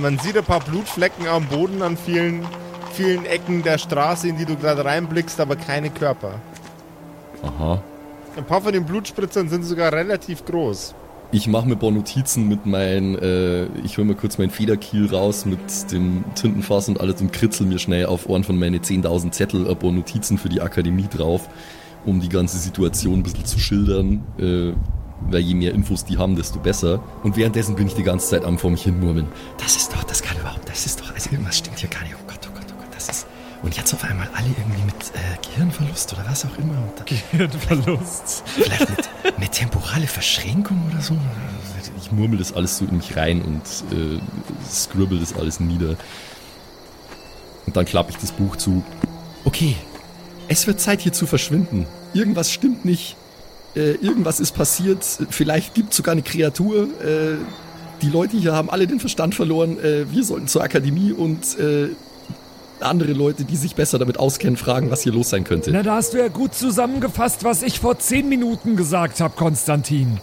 man sieht ein paar Blutflecken am Boden an vielen, vielen Ecken der Straße, in die du gerade reinblickst, aber keine Körper. Aha. Ein paar von den Blutspritzern sind sogar relativ groß. Ich mache mir ein paar Notizen mit meinen, äh, ich hole mal kurz meinen Federkiel raus mit dem Tintenfass und alles und kritzel mir schnell auf Ohren von meine 10.000 Zettel ein paar Notizen für die Akademie drauf, um die ganze Situation ein bisschen zu schildern. Äh, weil je mehr Infos die haben, desto besser. Und währenddessen bin ich die ganze Zeit am vor mich hin murmeln. Das ist doch, das kann überhaupt, das ist doch, also irgendwas stimmt hier gar nicht. Und jetzt auf einmal alle irgendwie mit äh, Gehirnverlust oder was auch immer. Und dann, Verlust. Vielleicht mit, mit temporale Verschränkung oder so. Ich murmel das alles so in mich rein und äh, scribble das alles nieder. Und dann klappe ich das Buch zu. Okay, es wird Zeit hier zu verschwinden. Irgendwas stimmt nicht. Äh, irgendwas ist passiert. Vielleicht gibt es sogar eine Kreatur. Äh, die Leute hier haben alle den Verstand verloren. Äh, wir sollten zur Akademie und äh, andere Leute, die sich besser damit auskennen, fragen, was hier los sein könnte. Na, da hast du ja gut zusammengefasst, was ich vor zehn Minuten gesagt habe, Konstantin.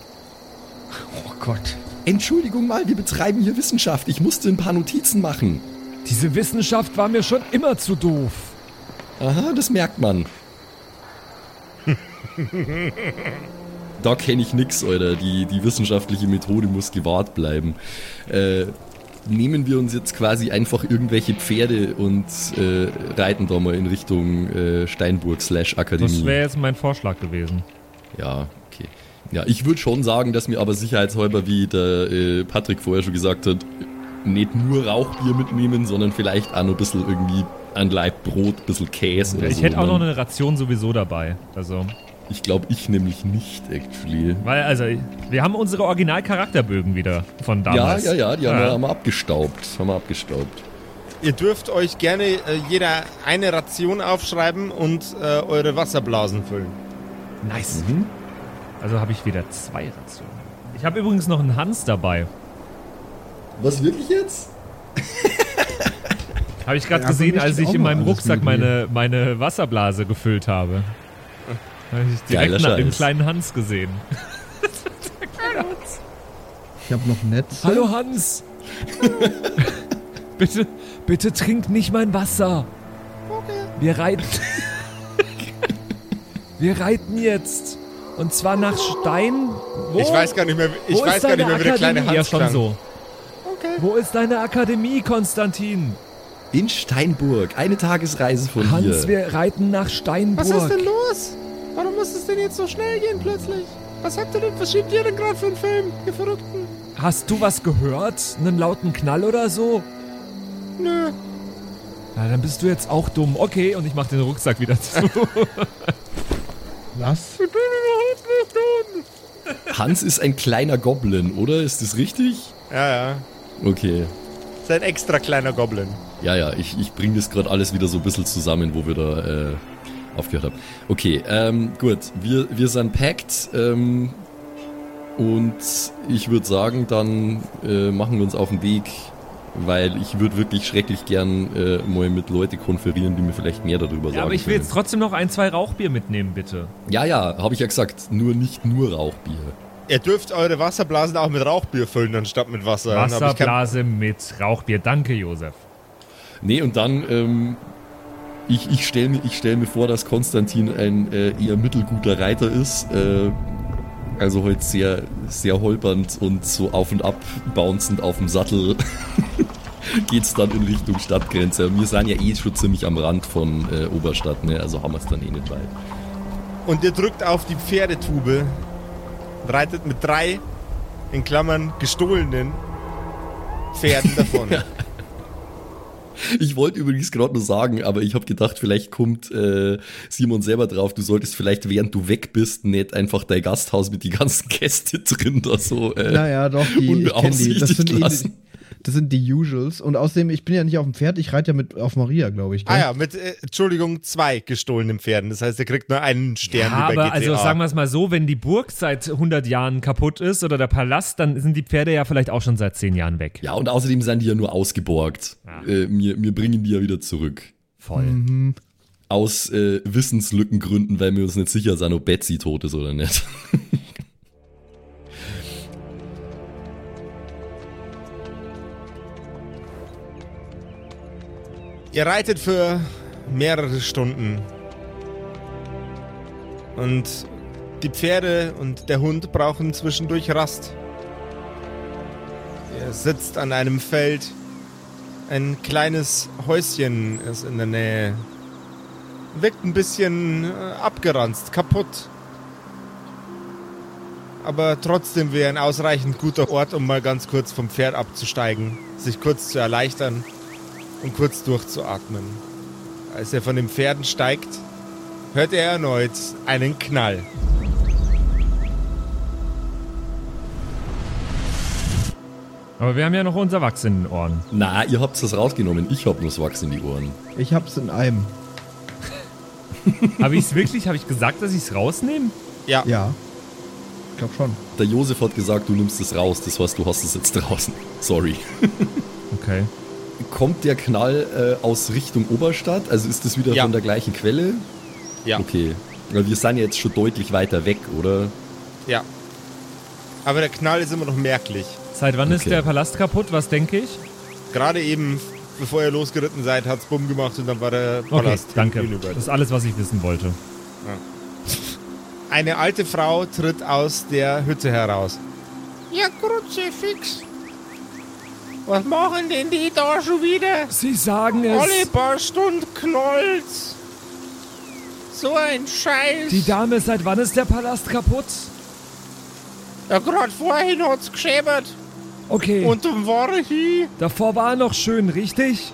oh Gott. Entschuldigung mal, wir betreiben hier Wissenschaft. Ich musste ein paar Notizen machen. Diese Wissenschaft war mir schon immer zu doof. Aha, das merkt man. da kenne ich nix, Alter. Die, die wissenschaftliche Methode muss gewahrt bleiben. Äh, nehmen wir uns jetzt quasi einfach irgendwelche Pferde und äh, reiten da mal in Richtung äh, Steinburg slash Akademie. Das wäre jetzt mein Vorschlag gewesen. Ja, okay. Ja, ich würde schon sagen, dass mir aber sicherheitshalber, wie der äh, Patrick vorher schon gesagt hat, nicht nur Rauchbier mitnehmen, sondern vielleicht auch noch ein bisschen irgendwie ein Laib Brot, ein bisschen Käse oder Ich so. hätte auch noch ne? eine Ration sowieso dabei. Also, Ich glaube, ich nämlich nicht, actually. weil, also, wir haben unsere Originalcharakterbögen wieder von Ja, damals. ja, ja, die haben wir, haben wir abgestaubt. Haben wir abgestaubt. Ihr dürft euch gerne äh, jeder eine Ration aufschreiben und äh, eure Wasserblasen füllen. Nice. Also habe ich wieder zwei Rationen. Ich habe übrigens noch einen Hans dabei. Was, wirklich jetzt? Habe ich gerade Ja, gesehen, für mich als ich in meinem Rucksack meine, meine Wasserblase gefüllt habe. Habe ich direkt Geiler nach dem kleinen Hans gesehen. Ich habe noch Netz. Hallo Hans. bitte, bitte trink nicht mein Wasser. Wir reiten. Wir reiten jetzt. Und zwar nach Stein. Wo? Ich weiß gar nicht mehr, ich Wo weiß ist gar nicht deine mehr, wie der kleine Akademie? Hans ja, schon klang. so. Wo ist deine Akademie, Konstantin? In Steinburg. Eine Tagesreise von Hans, hier. wir reiten nach Steinburg. Was ist denn los? Warum muss es denn jetzt so schnell gehen plötzlich? Was habt ihr denn, was schiebt ihr denn gerade für einen Film, ihr Verrückten? Hast du was gehört? Einen lauten Knall oder so? Nö. Na, dann bist du jetzt auch dumm. Okay, und ich mach den Rucksack wieder zu. Was? Ich bin überhaupt nicht dumm. Hans ist ein kleiner Goblin, oder? Ist das richtig? Ja, ja. Okay. Ist ein extra kleiner Goblin. Ja, ja, ich, ich bringe das gerade alles wieder so ein bisschen zusammen, wo wir da äh, aufgehört haben. Okay, ähm, gut. Wir, wir sind packed. Ähm, und ich würde sagen, dann äh, machen wir uns auf den Weg, weil ich würde wirklich schrecklich gern äh, mal mit Leuten konferieren, die mir vielleicht mehr darüber sagen Ja, aber ich will können. jetzt trotzdem noch ein, zwei Rauchbier mitnehmen, bitte. Ja, ja, habe ich ja gesagt. Nur nicht nur Rauchbier. Ihr dürft eure Wasserblasen auch mit Rauchbier füllen, anstatt mit Wasser. Wasserblase mit Rauchbier. Danke, Josef. Nee, und dann, ähm, ich, ich stelle mir, ich stell mir vor, dass Konstantin ein äh, eher mittelguter Reiter ist. Äh, also heute sehr, sehr holpernd und so auf und ab bouncend auf dem Sattel geht's dann in Richtung Stadtgrenze. Wir sind ja eh schon ziemlich am Rand von äh, Oberstadt, ne? Also haben wir es dann eh nicht weit. Und ihr drückt auf die Pferdetube, reitet mit drei, in Klammern, gestohlenen Pferden davon. Ich wollte übrigens gerade nur sagen, aber ich habe gedacht, vielleicht kommt äh, Simon selber drauf, du solltest vielleicht, während du weg bist, nicht einfach dein Gasthaus mit die ganzen Gäste drin da so äh, Naja, doch, die, ich kenn die. Das sind, unbeaufsichtigt lassen. Das sind die Usuals. Und außerdem, ich bin ja nicht auf dem Pferd, ich reite ja mit auf Maria, glaube ich. Gell? Ah ja, mit, äh, Entschuldigung, zwei gestohlenen Pferden. Das heißt, ihr kriegt nur einen Stern Ja, aber GTA. also sagen wir es mal so, wenn die Burg seit 100 Jahren kaputt ist oder der Palast, dann sind die Pferde ja vielleicht auch schon seit 10 Jahren weg. Ja, und außerdem sind die ja nur ausgeborgt. Äh, wir, wir bringen die ja wieder zurück. Voll. Aus äh, Wissenslückengründen, weil wir uns nicht sicher sind, ob Betsy tot ist oder nicht. Ihr reitet für mehrere Stunden. Und die Pferde und der Hund brauchen zwischendurch Rast. Ihr sitzt an einem Feld. Ein kleines Häuschen ist in der Nähe. Wirkt ein bisschen äh, abgeranzt, kaputt. Aber trotzdem wäre ein ausreichend guter Ort, um mal ganz kurz vom Pferd abzusteigen, sich kurz zu erleichtern und kurz durchzuatmen. Als er von den Pferden steigt, hört er erneut einen Knall. Aber wir haben ja noch unser Wachs in den Ohren. Na, ihr habt das rausgenommen. Ich hab bloß Wachs in die Ohren. Ich hab's in einem. Habe ich es wirklich, habe ich gesagt, dass ich es rausnehme? Ja, Ja. Ich glaube schon. Der Josef hat gesagt, du nimmst es raus. Das heißt, du hast es jetzt draußen. Sorry. Okay. Kommt der Knall äh, aus Richtung Oberstadt? Also ist das wieder Ja. von der gleichen Quelle? ja, Okay. Weil wir sind ja jetzt schon deutlich weiter weg, oder? ja. Aber der Knall ist immer noch merklich. Seit wann ist Okay. der Palast kaputt? Was denke ich? Gerade eben, bevor ihr losgeritten seid, hat's Bumm gemacht und dann war der Okay, Palast danke. hinüber. Das ist alles, was ich wissen wollte. Eine alte Frau tritt aus der Hütte heraus. Ja, Kruzifix. Was machen denn die da schon wieder? Sie sagen Alle es. paar Stunden knollt's. So ein Scheiß. Die Dame, seit wann ist der Palast kaputt? ja, gerade vorhin hat's geschäbert. Okay, Und dann war er hier. davor war er noch schön, richtig?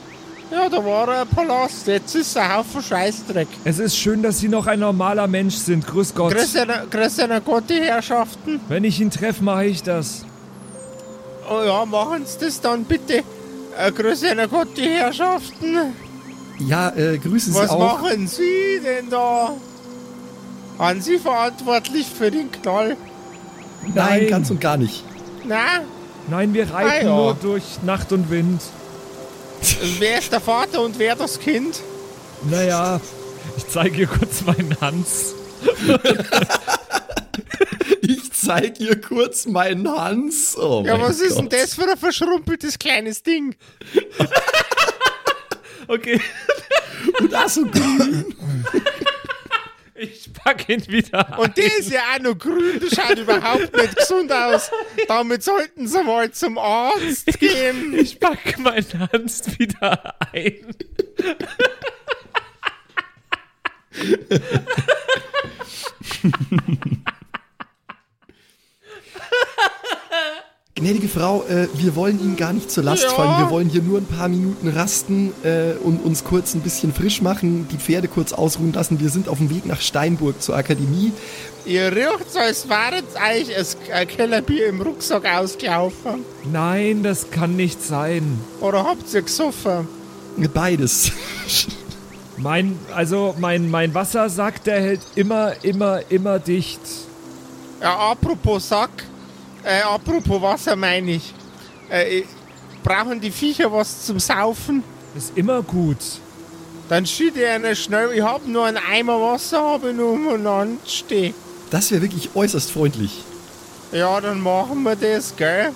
Ja, da war ein Palast. Jetzt ist ein Haufen Scheißdreck. Es ist schön, dass Sie noch ein normaler Mensch sind. Grüß Gott. Grüß grüß Gott, die Herrschaften. Wenn ich ihn treffe, mache ich das. Oh ja, machen Sie das dann bitte. Äh, grüß einer Gott, die Herrschaften. Ja, äh, grüße Sie Was auch. machen Sie denn da? Waren Sie verantwortlich für den Knall? Nein, Nein. ganz und gar nicht. Na, Nein, wir reiten Ah, ja. nur durch Nacht und Wind. wer ist der Vater und wer das Kind? Naja, Ich zeige ihr kurz meinen Hans. Ich zeig ihr kurz meinen Hans. Oh Ja, mein was ist denn Gott. das für ein verschrumpeltes kleines Ding? Okay. Und auch so grün. Ich pack ihn wieder Und der ist ja auch noch grün, das schaut überhaupt nicht gesund aus. Damit sollten Sie mal zum Arzt gehen. Ich pack meinen Hans wieder ein. Gnädige Frau, äh, wir wollen Ihnen gar nicht zur Last Ja. fallen. Wir wollen hier nur ein paar Minuten rasten äh, und uns kurz ein bisschen frisch machen, die Pferde kurz ausruhen lassen. Wir sind auf dem Weg nach Steinburg zur Akademie. Ihr riecht, als wäre eigentlich ein Kellerbier im Rucksack ausgelaufen. Nein, das kann nicht sein. Oder habt ihr gesoffen? Beides. Mein, also mein, mein Wassersack, der hält immer, immer, immer dicht. Ja, apropos Sack, äh, apropos Wasser meine ich. Äh, brauchen die Viecher was zum Saufen? Ist immer gut. Dann schütte ich einer schnell. Ich hab nur einen Eimer Wasser, habe ich nur umeinander stehen. Das wäre wirklich äußerst freundlich. Ja, dann machen wir das, gell?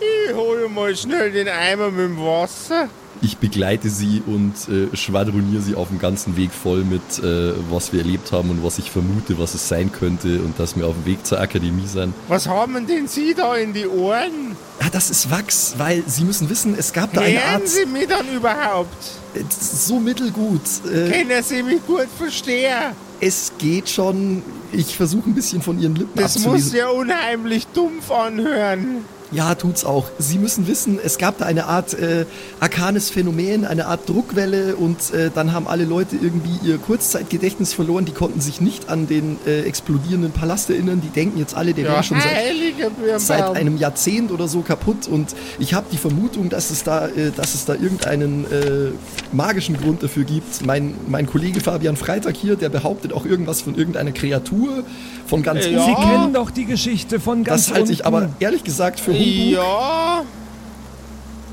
Ich hole mal schnell den Eimer mit dem Wasser. Ich begleite sie und äh, schwadroniere sie auf dem ganzen Weg voll mit, äh, was wir erlebt haben und was ich vermute, was es sein könnte und dass wir auf dem Weg zur Akademie sind. Was haben denn Sie da in die Ohren? Ah, das ist Wachs, weil Sie müssen wissen, es gab da eine Art Sie mich dann überhaupt? äh, so mittelgut. Äh, Können Sie mich gut verstehen? es geht schon. Ich versuche ein bisschen von Ihren Lippen Das muss abzulesen. ja unheimlich dumpf anhören. Ja, tut's auch. Sie müssen wissen, es gab da eine Art äh, arkanes Phänomen, eine Art Druckwelle und äh, dann haben alle Leute irgendwie ihr Kurzzeitgedächtnis verloren. Die konnten sich nicht an den äh, explodierenden Palast erinnern. Die denken jetzt alle, der Ja, wäre schon seit, seit einem Jahrzehnt oder so kaputt. Und ich habe die Vermutung, dass es da, äh, dass es da irgendeinen äh, magischen Grund dafür gibt. Mein, mein Kollege Fabian Freitag hier, der behauptet auch irgendwas von irgendeiner Kreatur von ganz Ja. Sie unten. kennen doch die Geschichte von ganz Das halte ich unten. aber ehrlich gesagt für Humbug. Ja,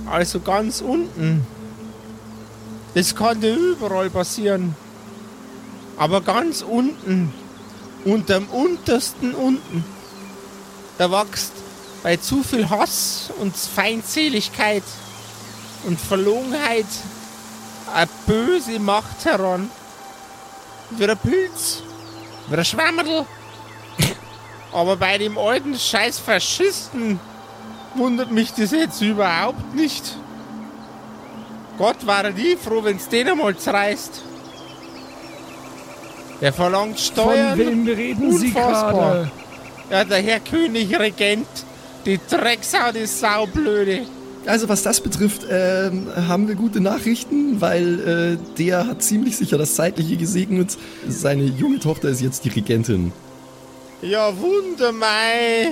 also ganz unten. Das kann dir überall passieren. Aber ganz unten, unterm untersten unten, da wächst bei zu viel Hass und Feindseligkeit und Verlogenheit eine böse Macht heran. Wie ein Pilz, wie ein Schwammerl. Aber bei dem alten scheiß Faschisten wundert mich das jetzt überhaupt nicht. Gott war die froh, wenn's den einmal zerreißt. Der verlangt Steuern. Von wem reden Sie Unfassbar. gerade? Ja, der Herr König Regent. Die Drecksau, die Saublöde. Also was das betrifft, ähm, haben wir gute Nachrichten, weil äh, der hat ziemlich sicher das Zeitliche gesegnet. Seine junge Tochter ist jetzt die Regentin. Ja, wundermei.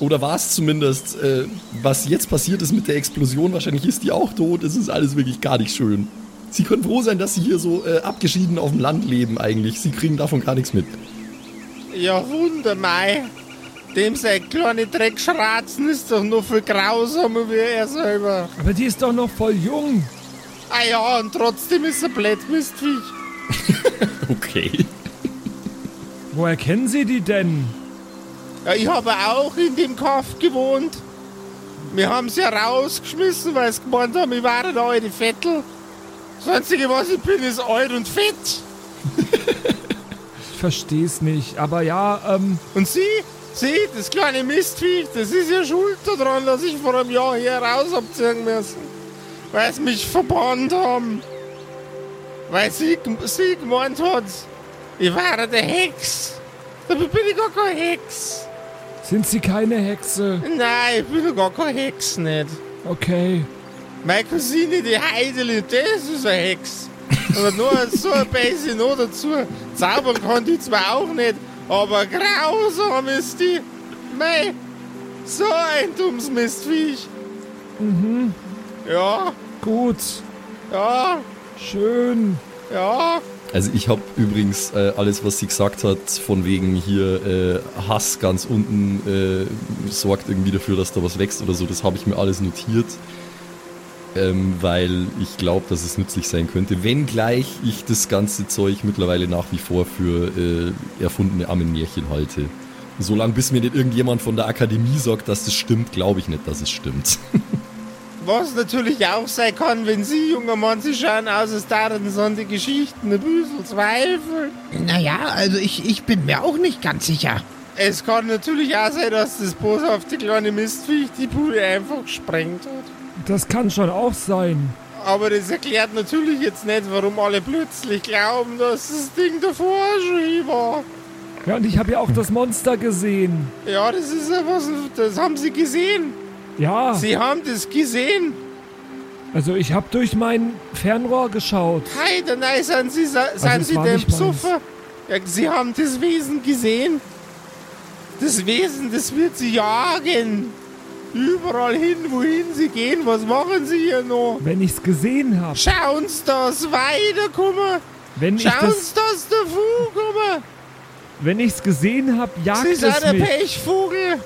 Oder war es zumindest, äh, was jetzt passiert ist mit der Explosion, wahrscheinlich ist die auch tot, es ist alles wirklich gar nicht schön. Sie können froh sein, dass sie hier so äh, abgeschieden auf dem Land leben eigentlich. Sie kriegen davon gar nichts mit. Ja, wundermei. Dem sein kleine Dreckschratzen ist doch noch viel grausamer wie er selber. Aber die ist doch noch voll jung. Ah ja, und trotzdem ist er blöd Mistviech. Okay. Woher kennen Sie die denn? Ja, ich habe auch in dem Kaff gewohnt. Wir haben sie rausgeschmissen, weil sie gemeint haben, ich war der alte Vettel. Das Einzige, was ich bin, ist alt und fett. Ich versteh's nicht. Aber ja, ähm, Und sie, sie, das kleine Mistviech, das ist ja schuld daran, dass ich vor einem Jahr hier raus hab ziehen müssen. Weil sie mich verbannt haben. Weil sie, sie gemeint hat, ich war der Hex. Dabei bin ich gar keine Hex. sind Sie keine Hexe? Nein, ich bin gar keine Hex nicht. Okay. Meine Cousine, die Heideli, das ist eine Hex. Und nur so ein bisschen noch dazu. Zaubern kann die zwar auch nicht, aber grausam ist die. Mei, so ein dummes Mistviech. Mhm. Ja, Gut. ja, Schön. ja. Also ich habe übrigens äh, alles, was sie gesagt hat, von wegen hier äh, Hass ganz unten äh, sorgt irgendwie dafür, dass da was wächst oder so, das habe ich mir alles notiert, ähm, weil ich glaube, dass es nützlich sein könnte, wenngleich ich das ganze Zeug mittlerweile nach wie vor für äh, erfundene Ammenmärchen halte. Solange bis mir nicht irgendjemand von der Akademie sagt, dass das stimmt, glaube ich nicht, dass es stimmt. Was natürlich auch sein kann, wenn Sie, junger Mann, Sie schauen aus, als darin so die Geschichten ein bisschen zweifeln. Naja, also ich, ich bin mir auch nicht ganz sicher. Es kann natürlich auch sein, dass das boshafte kleine Mistviech die Bude einfach gesprengt hat. Das kann schon auch sein. aber das erklärt natürlich jetzt nicht, warum alle plötzlich glauben, dass das Ding davor schon hier war. Ja, und ich habe ja auch das Monster gesehen. Ja, das ist ja was, das haben sie gesehen. Ja, Sie haben das gesehen. also ich habe durch mein Fernrohr geschaut. Heide, nein, sind Sie, sind Also es Sie denn besoffen? Ja, Sie haben das Wesen gesehen. Das Wesen, das wird Sie jagen. Überall hin, wohin Sie gehen. Was machen Sie hier noch? Wenn ich's gesehen habe. Schauen Sie das weiterkommen. Wenn ich Schauen das, Sie das davor kommen. wenn ich's gesehen habe, jagt Sie sind es ein mich. Pechvogel.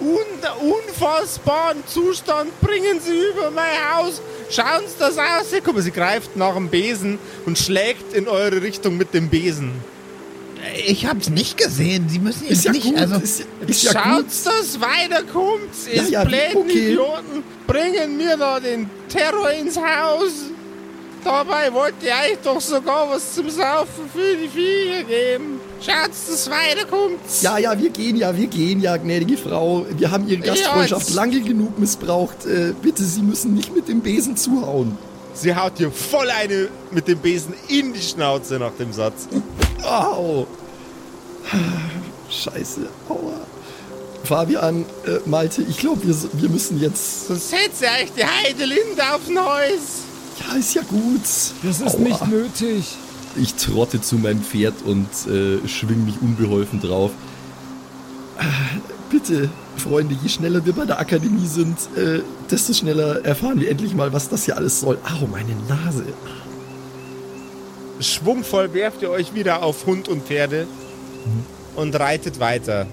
Un unfassbaren Zustand bringen Sie über mein Haus. Schauen Sie das aus. Hier, guck mal, sie greift nach dem Besen und schlägt in eure Richtung mit dem Besen. Ich hab's nicht gesehen. Sie müssen jetzt ja nicht. gut, also, ist, ist ja Schaut, gut. dass weiterkommt. Ja, Es ja, blähen okay. Idioten bringen mir da den Terror ins Haus. Dabei wollt ihr euch doch sogar was zum Saufen für die Viecher geben. Schaut, dass weiterkommt. Ja, ja, wir gehen ja, wir gehen ja, gnädige Frau. Wir haben Ihre Gastfreundschaft jetzt- lange genug missbraucht. Äh, bitte, Sie müssen nicht mit dem Besen zuhauen. Sie haut dir voll eine mit dem Besen in die Schnauze nach dem Satz. Au. Scheiße, aua. Fabian, äh, Malte, ich glaube, wir, wir müssen jetzt... Sonst setzt ihr euch die Heidelinde auf den Häus. Ja, ist ja gut. Das ist Aua. nicht nötig. Ich trotte zu meinem Pferd und äh, schwing mich unbeholfen drauf. Bitte, Freunde, je schneller wir bei der Akademie sind, äh, desto schneller erfahren wir endlich mal, was das hier alles soll. Au, meine Nase. Schwungvoll werft ihr euch wieder auf Hund und Pferde und reitet weiter.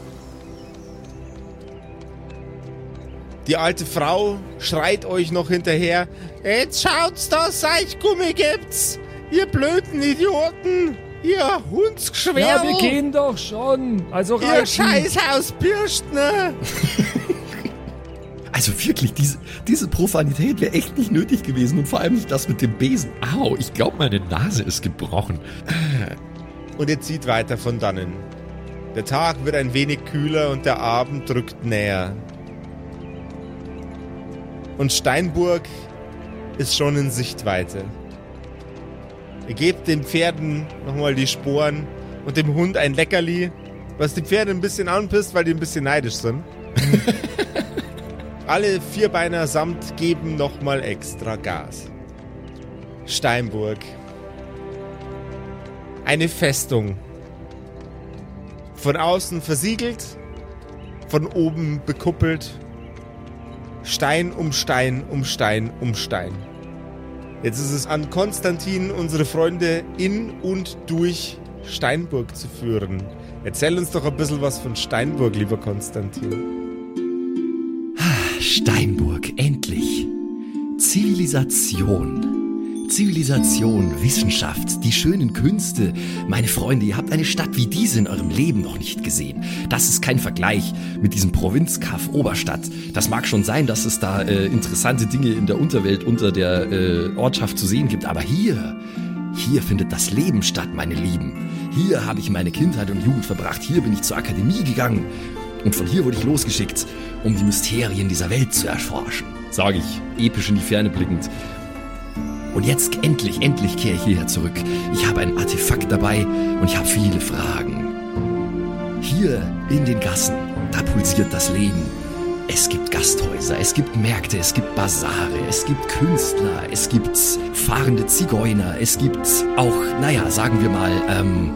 Die alte Frau schreit euch noch hinterher. Jetzt schaut's, dass euch Gummi gibt's. Ihr blöden Idioten. Ihr Hundsgeschwärl. Ja, wir gehen doch schon. Also Ihr reiten. Scheißhaus Birstner. Also wirklich, diese, diese Profanität wäre echt nicht nötig gewesen und vor allem nicht das mit dem Besen. Au, ich glaube, meine Nase ist gebrochen. Und ihr zieht weiter von dannen. Der Tag wird ein wenig kühler und der Abend rückt näher. Und Steinburg ist schon in Sichtweite. Ihr gebt den Pferden nochmal die Sporen und dem Hund ein Leckerli, was die Pferde ein bisschen anpisst, weil die ein bisschen neidisch sind. Alle Vierbeiner samt geben nochmal extra Gas. Steinburg. Eine Festung. Von außen versiegelt, von oben bekuppelt. Stein um Stein um Stein um Stein. Jetzt ist es an Konstantin, unsere Freunde in und durch Steinburg zu führen. Erzähl uns doch ein bisschen was von Steinburg, lieber Konstantin. Steinburg, endlich. Zivilisation. Zivilisation, Wissenschaft, die schönen Künste. Meine Freunde, ihr habt eine Stadt wie diese in eurem Leben noch nicht gesehen. Das ist kein Vergleich mit diesem Provinzkaff Oberstadt. Das mag schon sein, dass es da äh, interessante Dinge in der Unterwelt unter der äh, Ortschaft zu sehen gibt, aber hier, hier findet das Leben statt, meine Lieben. Hier habe ich meine Kindheit und Jugend verbracht. Hier bin ich zur Akademie gegangen. Und von hier wurde ich losgeschickt, um die Mysterien dieser Welt zu erforschen. Sage ich, episch in die Ferne blickend. Und jetzt endlich, endlich kehre ich hierher zurück. Ich habe ein Artefakt dabei und ich habe viele Fragen. Hier in den Gassen, da pulsiert das Leben. Es gibt Gasthäuser, es gibt Märkte, es gibt Basare, es gibt Künstler, es gibt fahrende Zigeuner, es gibt auch, naja, sagen wir mal, ähm,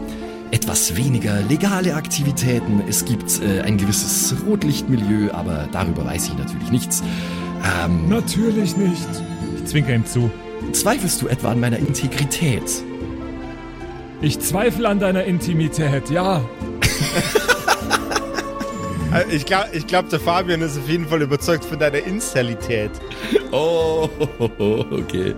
etwas weniger legale Aktivitäten. Es gibt äh, ein gewisses Rotlichtmilieu, aber darüber weiß ich natürlich nichts. Ähm, Natürlich nicht. Ich zwinker ihm zu. Zweifelst du etwa an meiner Integrität? Ich zweifle an deiner Intimität, ja. Also Ich glaube, ich glaub, der Fabian ist auf jeden Fall überzeugt von deiner Instalität. Oh, okay.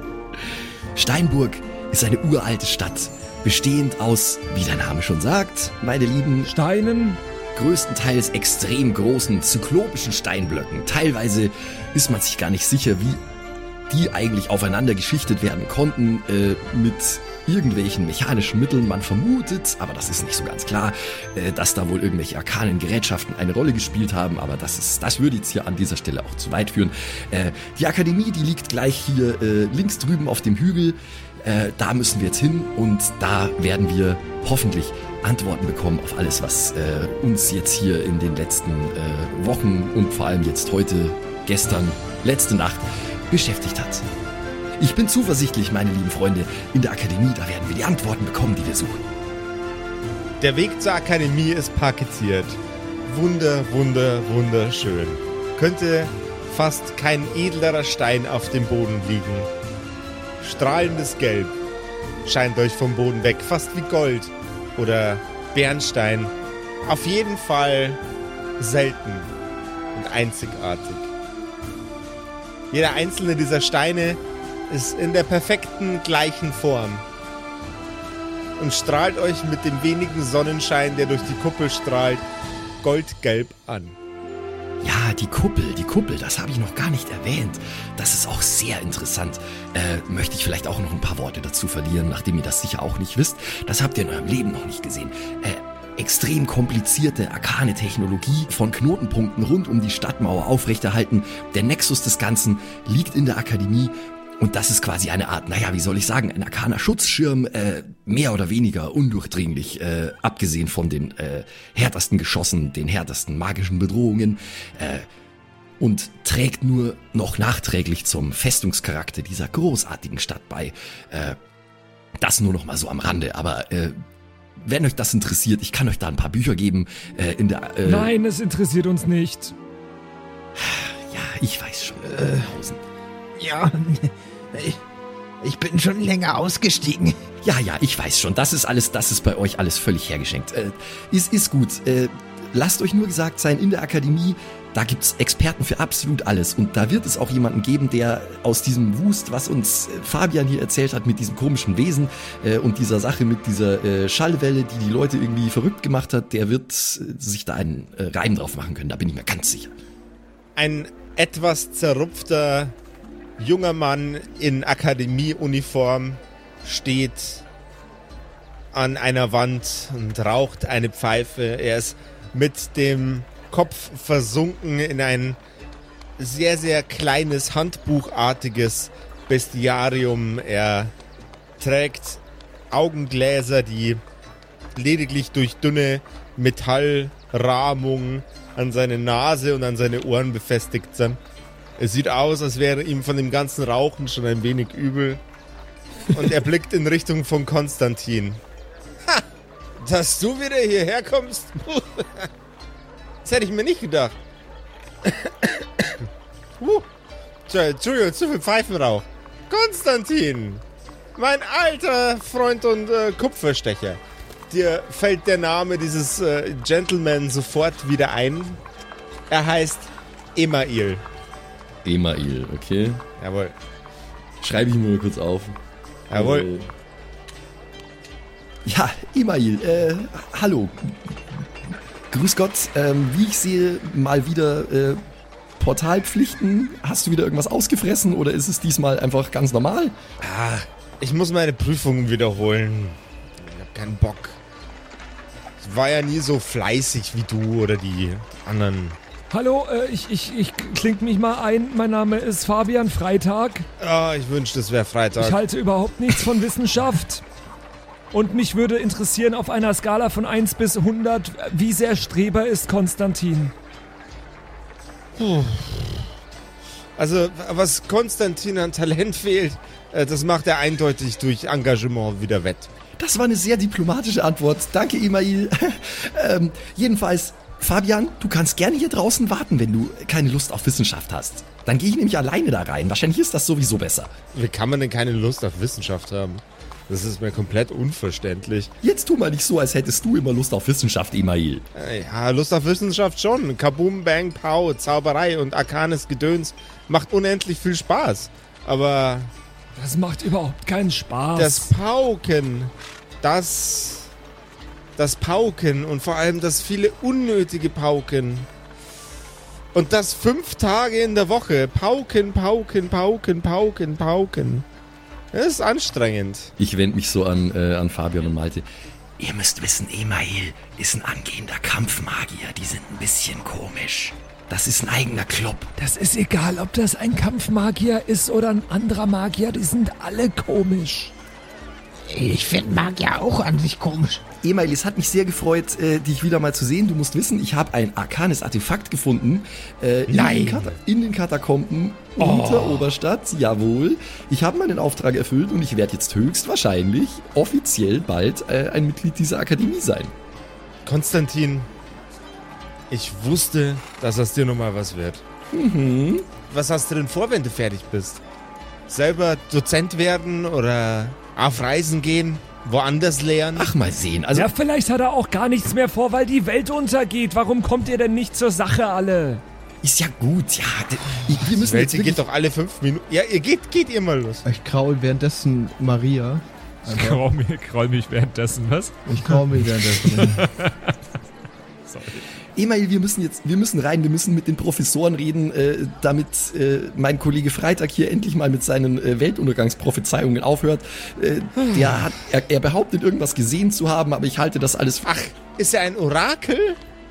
Steinburg ist eine uralte Stadt, bestehend aus, wie der Name schon sagt, meine Lieben, Steinen, größtenteils extrem großen zyklopischen Steinblöcken. Teilweise ist man sich gar nicht sicher, wie die eigentlich aufeinander geschichtet werden konnten, äh, mit irgendwelchen mechanischen Mitteln. Man vermutet, aber das ist nicht so ganz klar, äh, dass da wohl irgendwelche arkanen Gerätschaften eine Rolle gespielt haben, aber das ist, das würde jetzt hier an dieser Stelle auch zu weit führen. Äh, die Akademie, die liegt gleich hier äh, links drüben auf dem Hügel. Äh, da müssen wir jetzt hin und da werden wir hoffentlich Antworten bekommen auf alles, was äh, uns jetzt hier in den letzten Wochen und vor allem jetzt heute, gestern, letzte Nacht beschäftigt hat. Ich bin zuversichtlich, meine lieben Freunde, in der Akademie, da werden wir die Antworten bekommen, die wir suchen. Der Weg zur Akademie ist parkiziert. Wunder, wunder, wunderschön. Könnte fast kein edlerer Stein auf dem Boden liegen. Strahlendes Gelb scheint euch vom Boden weg, fast wie Gold oder Bernstein. Auf jeden Fall selten und einzigartig. Jeder einzelne dieser Steine ist in der perfekten gleichen Form und strahlt euch mit dem wenigen Sonnenschein, der durch die Kuppel strahlt, goldgelb an. Ja, die Kuppel, die Kuppel, das habe ich noch gar nicht erwähnt. Das ist auch sehr interessant. Äh, möchte ich vielleicht auch noch ein paar Worte dazu verlieren, nachdem ihr das sicher auch nicht wisst. Das habt ihr in eurem Leben noch nicht gesehen. Äh, extrem komplizierte, arkane Technologie von Knotenpunkten rund um die Stadtmauer aufrechterhalten. Der Nexus des Ganzen liegt in der Akademie und das ist quasi eine Art, naja, wie soll ich sagen, ein arkaner Schutzschirm, äh, mehr oder weniger undurchdringlich, äh, abgesehen von den äh, härtesten Geschossen, den härtesten magischen Bedrohungen. Äh, und trägt nur noch nachträglich zum Festungscharakter dieser großartigen Stadt bei. Äh, das nur noch mal so am Rande, aber äh, wenn euch das interessiert, ich kann euch da ein paar Bücher geben äh, in der. Äh, Nein, es interessiert uns nicht. Ja, ich weiß schon. Äh, Ja, ich, ich bin schon länger ausgestiegen. Ja, ja, ich weiß schon. Das ist alles, das ist bei euch alles völlig hergeschenkt. Äh, ist, ist gut. Äh, lasst euch nur gesagt sein, in der Akademie, da gibt's Experten für absolut alles. Und da wird es auch jemanden geben, der aus diesem Wust, was uns äh, Fabian hier erzählt hat, mit diesem komischen Wesen äh, und dieser Sache mit dieser äh, Schallwelle, die die Leute irgendwie verrückt gemacht hat, der wird äh, sich da einen äh, Reim drauf machen können. Da bin ich mir ganz sicher. Ein etwas zerrupfter junger Mann in Akademieuniform steht an einer Wand und raucht eine Pfeife. Er ist mit dem Kopf versunken in ein sehr, sehr kleines, handbuchartiges Bestiarium. Er trägt Augengläser, die lediglich durch dünne Metallrahmung an seine Nase und an seine Ohren befestigt sind. Es sieht aus, als wäre ihm von dem ganzen Rauchen schon ein wenig übel. Und er blickt in Richtung von Konstantin. Ha! Dass du wieder hierher kommst? Hätte ich mir nicht gedacht. Uh, Entschuldigung, zu viel Pfeifenrauch. Konstantin! Mein alter Freund und äh, Kupferstecher. Dir fällt der Name dieses äh, Gentleman sofort wieder ein. Er heißt Email. Email, okay. Jawohl. Schreibe ich mir mal kurz auf. Jawohl. Äh, Ja, Email, äh, hallo. Grüß Gott, ähm, wie ich sehe, mal wieder äh, Portalpflichten. Hast du wieder irgendwas ausgefressen oder ist es diesmal einfach ganz normal? Ah, ich muss meine Prüfungen wiederholen. Ich hab keinen Bock. Ich war ja nie so fleißig wie du oder die anderen. Hallo, äh, ich, ich, ich kling mich mal ein. Mein Name ist Fabian Freitag. Ah, ich wünschte, es wäre Freitag. Ich halte überhaupt nichts von Wissenschaft. Und mich würde interessieren, auf einer Skala von 1 bis 100, wie sehr Streber ist Konstantin? Also, was Konstantin an Talent fehlt, äh, das macht er eindeutig durch Engagement wieder wett. Das war eine sehr diplomatische Antwort. Danke, Email. ähm, jedenfalls, Fabian, du kannst gerne hier draußen warten, wenn du keine Lust auf Wissenschaft hast. Dann gehe ich nämlich alleine da rein. Wahrscheinlich ist das sowieso besser. Wie kann man denn keine Lust auf Wissenschaft haben? Das ist mir komplett unverständlich. Jetzt tu mal nicht so, als hättest du immer Lust auf Wissenschaft, Email. Äh, Ja, Lust auf Wissenschaft schon. Kaboom, Bang, Pow, Zauberei und arkanes Gedöns macht unendlich viel Spaß. Aber Das macht überhaupt keinen Spaß. das Pauken, das. Das Pauken und vor allem das viele unnötige Pauken. Und das fünf Tage in der Woche. Pauken, pauken, pauken, pauken, pauken. Das ist anstrengend. Ich wende mich so an, äh, an Fabian und Malte. Ihr müsst wissen, Email ist ein angehender Kampfmagier. Die sind ein bisschen komisch. Das ist ein eigener Club. Das ist egal, ob das ein Kampfmagier ist oder ein anderer Magier, die sind alle komisch. Ich finde Magier auch an sich komisch. Email, es hat mich sehr gefreut, äh, dich wieder mal zu sehen. Du musst wissen, ich habe ein arkanes Artefakt gefunden. Äh, in, Nein. den Kata in den Katakomben unter Oberstadt. Jawohl. Ich habe meinen Auftrag erfüllt und ich werde jetzt höchstwahrscheinlich offiziell bald äh, ein Mitglied dieser Akademie sein. Konstantin, ich wusste, dass aus dir nochmal was wird. Mhm. Was hast du denn vor, wenn du fertig bist? Selber Dozent werden oder auf Reisen gehen? Woanders lehren? Ach, mal sehen. Also, ja, vielleicht hat er auch gar nichts mehr vor, weil die Welt untergeht. Warum kommt ihr denn nicht zur Sache alle? ist ja gut. Ja, wir die müssen Welt jetzt die wirklich geht doch alle fünf Minuten. Ja, ihr geht, geht ihr mal los. Ich kraul währenddessen Maria. Einfach. Kraul mich, kraul mich währenddessen, was? Ich kraul mich währenddessen. Email, wir müssen jetzt, wir müssen rein, wir müssen mit den Professoren reden, äh, damit äh, mein Kollege Freitag hier endlich mal mit seinen äh, Weltuntergangsprophezeiungen aufhört. Äh, der hat, er, er behauptet irgendwas gesehen zu haben, aber ich halte das alles. Ach, ist er ein Orakel?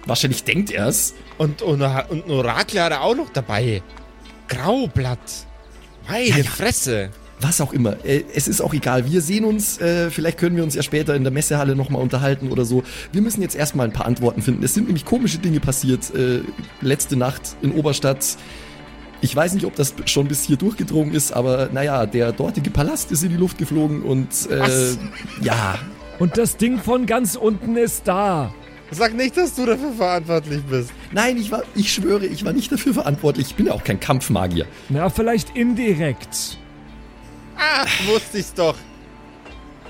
wahrscheinlich denkt er es. Und, und, und ein Orakel hat er auch noch dabei. Graublatt. Meine Ja, ja. Fresse. Was auch immer. Äh, es ist auch egal. Wir sehen uns. Äh, vielleicht können wir uns ja später in der Messehalle nochmal unterhalten oder so. Wir müssen jetzt erstmal ein paar Antworten finden. Es sind nämlich komische Dinge passiert. Äh, letzte Nacht in Oberstadt. Ich weiß nicht, ob das schon bis hier durchgedrungen ist, aber naja, der dortige Palast ist in die Luft geflogen und äh, Was? ja, Und das Ding von ganz unten ist da. Sag nicht, dass du dafür verantwortlich bist. nein, ich war, ich schwöre, ich war nicht dafür verantwortlich. Ich bin ja auch kein Kampfmagier. Na, vielleicht indirekt. Ah, wusste ich's doch.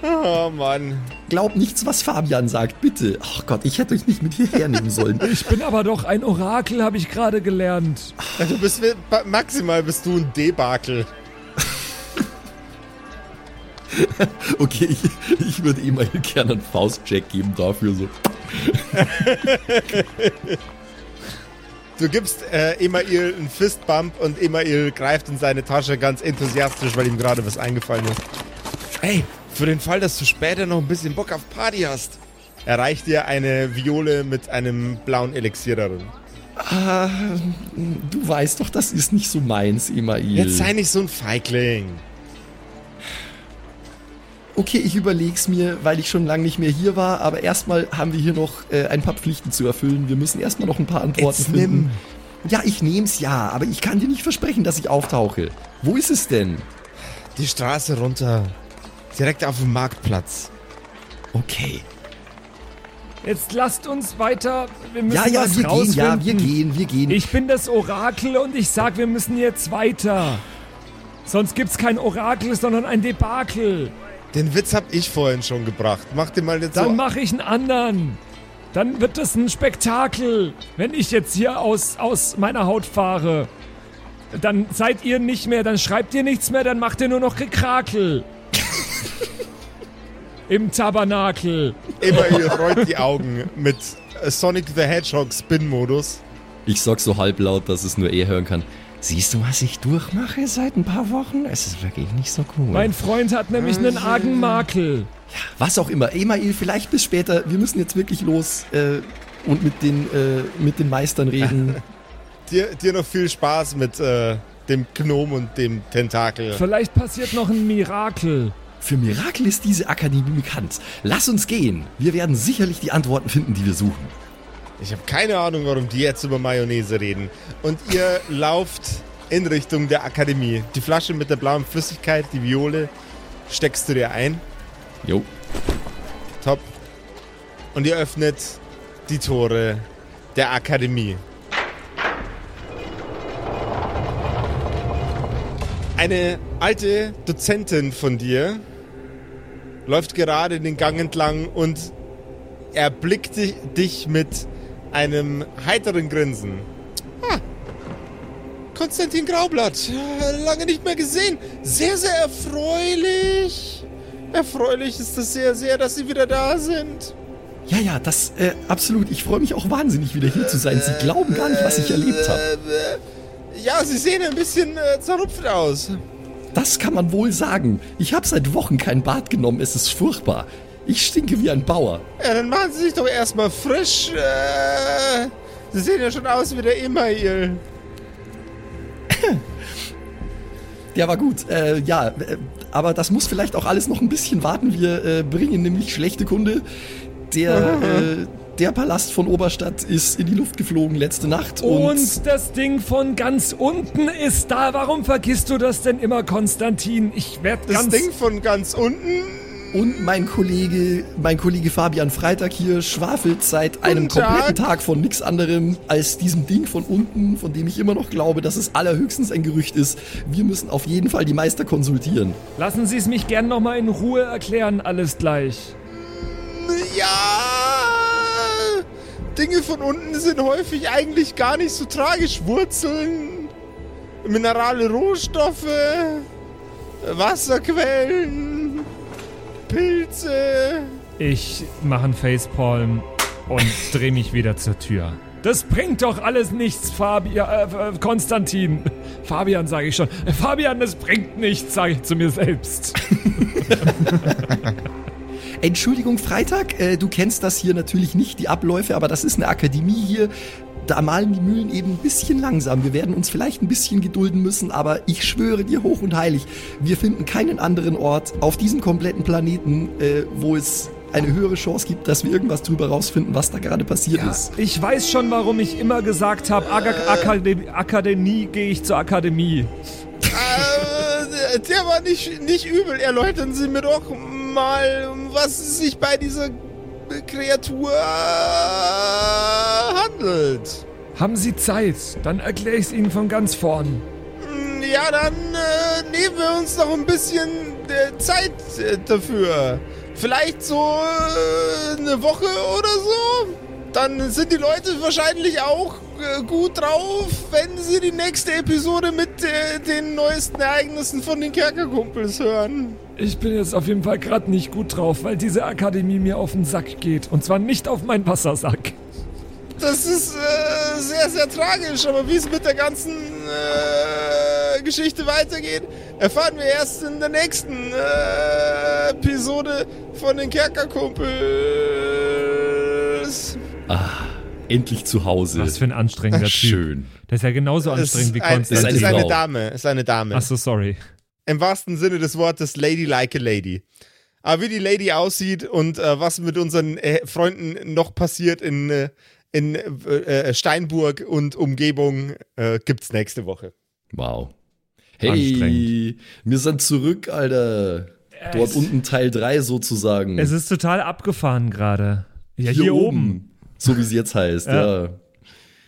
Oh Mann. Glaub nichts, was Fabian sagt, bitte. Ach Gott, ich hätte euch nicht mit hierher nehmen sollen. Ich bin aber doch ein Orakel, habe ich gerade gelernt. Du bist maximal bist du ein Debakel. Okay, ich, ich würde ihm mal gerne einen Faustcheck geben dafür so. Du gibst äh, Email einen Fistbump und Email greift in seine Tasche ganz enthusiastisch, weil ihm gerade was eingefallen ist. Ey, für den Fall, dass du später noch ein bisschen Bock auf Party hast, erreicht dir eine Viole mit einem blauen Elixier darin. Ah, du weißt doch, das ist nicht so meins, Email. Jetzt sei nicht so ein Feigling. Okay, ich überleg's mir, weil ich schon lange nicht mehr hier war, aber erstmal haben wir hier noch äh, ein paar Pflichten zu erfüllen. Wir müssen erstmal noch ein paar Antworten Jetzt finden. nimm. Ja, ich nehm's ja, aber ich kann dir nicht versprechen, dass ich auftauche. Wo ist es denn? Die Straße runter. Direkt auf dem Marktplatz. Okay. Jetzt lasst uns weiter. Wir müssen Ja, ja, was wir gehen, rausfinden. ja, wir gehen, wir gehen. Ich bin das Orakel und ich sag, wir müssen jetzt weiter. Sonst gibt's kein Orakel, sondern ein Debakel. Den Witz hab ich vorhin schon gebracht. Mach dir mal jetzt Dann so. mache ich einen anderen. Dann wird das ein Spektakel, wenn ich jetzt hier aus, aus meiner Haut fahre. Dann seid ihr nicht mehr, dann schreibt ihr nichts mehr, dann macht ihr nur noch Gekrakel. Im Tabernakel. Email rollt die Augen mit Sonic the Hedgehog Spin-Modus. Ich sag so halblaut, dass es nur er hören kann. Siehst du, was ich durchmache seit ein paar Wochen? Es ist wirklich nicht so cool. Mein Freund hat nämlich einen argen Makel. Was auch immer. Email, vielleicht bis später. Wir müssen jetzt wirklich los äh, und mit den, äh, mit den Meistern reden. Dir, dir noch viel Spaß mit äh, dem Gnom und dem Tentakel. Vielleicht passiert noch ein Mirakel. Für Mirakel ist diese Akademie bekannt. Lass uns gehen. Wir werden sicherlich die Antworten finden, die wir suchen. Ich habe keine Ahnung, warum die jetzt über Mayonnaise reden. Und ihr lauft in Richtung der Akademie. Die Flasche mit der blauen Flüssigkeit, die Viole, steckst du dir ein. Jo. Top. Und ihr öffnet die Tore der Akademie. Eine alte Dozentin von dir läuft gerade den Gang entlang und erblickt dich- dich mit einem heiteren Grinsen. Ah, Konstantin Graublatt, lange nicht mehr gesehen. Sehr, sehr erfreulich. Erfreulich ist es sehr, sehr, dass Sie wieder da sind. Ja, ja, das äh, absolut. Ich freue mich auch wahnsinnig, wieder hier zu sein. Sie glauben gar nicht, was ich erlebt habe. Äh, äh, Ja, Sie sehen ein bisschen äh, zerrupft aus. Das kann man wohl sagen. Ich habe seit Wochen kein Bad genommen. Es ist furchtbar. Ich stinke wie ein Bauer. Ja, dann machen Sie sich doch erstmal frisch. Äh, Sie sehen ja schon aus wie der Immail. Ja, war gut. Äh, ja, äh, aber das muss vielleicht auch alles noch ein bisschen warten. Wir äh, bringen nämlich schlechte Kunde. Der, äh, der Palast von Oberstadt ist in die Luft geflogen letzte Nacht. Und, Und das Ding von ganz unten ist da. Warum vergisst du das denn immer, Konstantin? Ich werde Das ganz... Ding von ganz unten. Und mein Kollege, mein Kollege Fabian Freitag hier schwafelt seit einem Tag. kompletten Tag von nix anderem als diesem Ding von unten, von dem ich immer noch glaube, dass es allerhöchstens ein Gerücht ist. Wir müssen auf jeden Fall die Meister konsultieren. Lassen Sie es mich gern nochmal in Ruhe erklären, alles gleich. Ja. Dinge von unten sind häufig eigentlich gar nicht so tragisch. Wurzeln, minerale Rohstoffe, Wasserquellen, Pilze. Ich mache einen Facepalm und drehe mich wieder zur Tür. Das bringt doch alles nichts, Fabian, äh, äh, Konstantin. Fabian sage ich schon. Äh, Fabian, das bringt nichts, sage ich zu mir selbst. Entschuldigung, Freitag, äh, du kennst das hier natürlich nicht, die Abläufe, aber das ist eine Akademie hier. Da malen die Mühlen eben ein bisschen langsam. Wir werden uns vielleicht ein bisschen gedulden müssen, aber ich schwöre dir hoch und heilig, wir finden keinen anderen Ort auf diesem kompletten Planeten, äh, wo es eine höhere Chance gibt, dass wir irgendwas drüber rausfinden, was da gerade passiert ist. Ich weiß schon, warum ich immer gesagt habe, Akademie, Akademie gehe ich zur Akademie. Äh, der war nicht, nicht übel. Erläutern Sie mir doch mal, was sich bei dieser Kreatur handelt. Haben Sie Zeit? Dann erkläre ich es Ihnen von ganz vorn. Ja, dann äh, nehmen wir uns noch ein bisschen äh, Zeit äh, dafür. Vielleicht so äh, eine Woche oder so. Dann sind die Leute wahrscheinlich auch äh, gut drauf, wenn sie die nächste Episode mit äh, den neuesten Ereignissen von den Kerkerkumpels hören. Ich bin jetzt auf jeden Fall gerade nicht gut drauf, weil diese Akademie mir auf den Sack geht. Und zwar nicht auf meinen Wassersack. Das ist äh, sehr, sehr tragisch, aber wie es mit der ganzen äh, Geschichte weitergeht, erfahren wir erst in der nächsten äh, Episode von den Kerkerkumpels. Ah, endlich zu Hause. Was für ein anstrengender Typ. Schön. Das ist ja genauso anstrengend wie ein, es Konstantin. ist eine eine Frau. Dame, es ist eine Dame. Achso, sorry. Im wahrsten Sinne des Wortes Lady like a Lady. Aber wie die Lady aussieht und äh, was mit unseren äh, Freunden noch passiert in, äh, in äh, Steinburg und Umgebung, äh, gibt's nächste Woche. Wow. Hey, wir sind zurück, Alter. Dort es- unten Teil 3 sozusagen. Es ist total abgefahren gerade. Ja, hier, oben. So wie sie jetzt heißt, Ja. ja.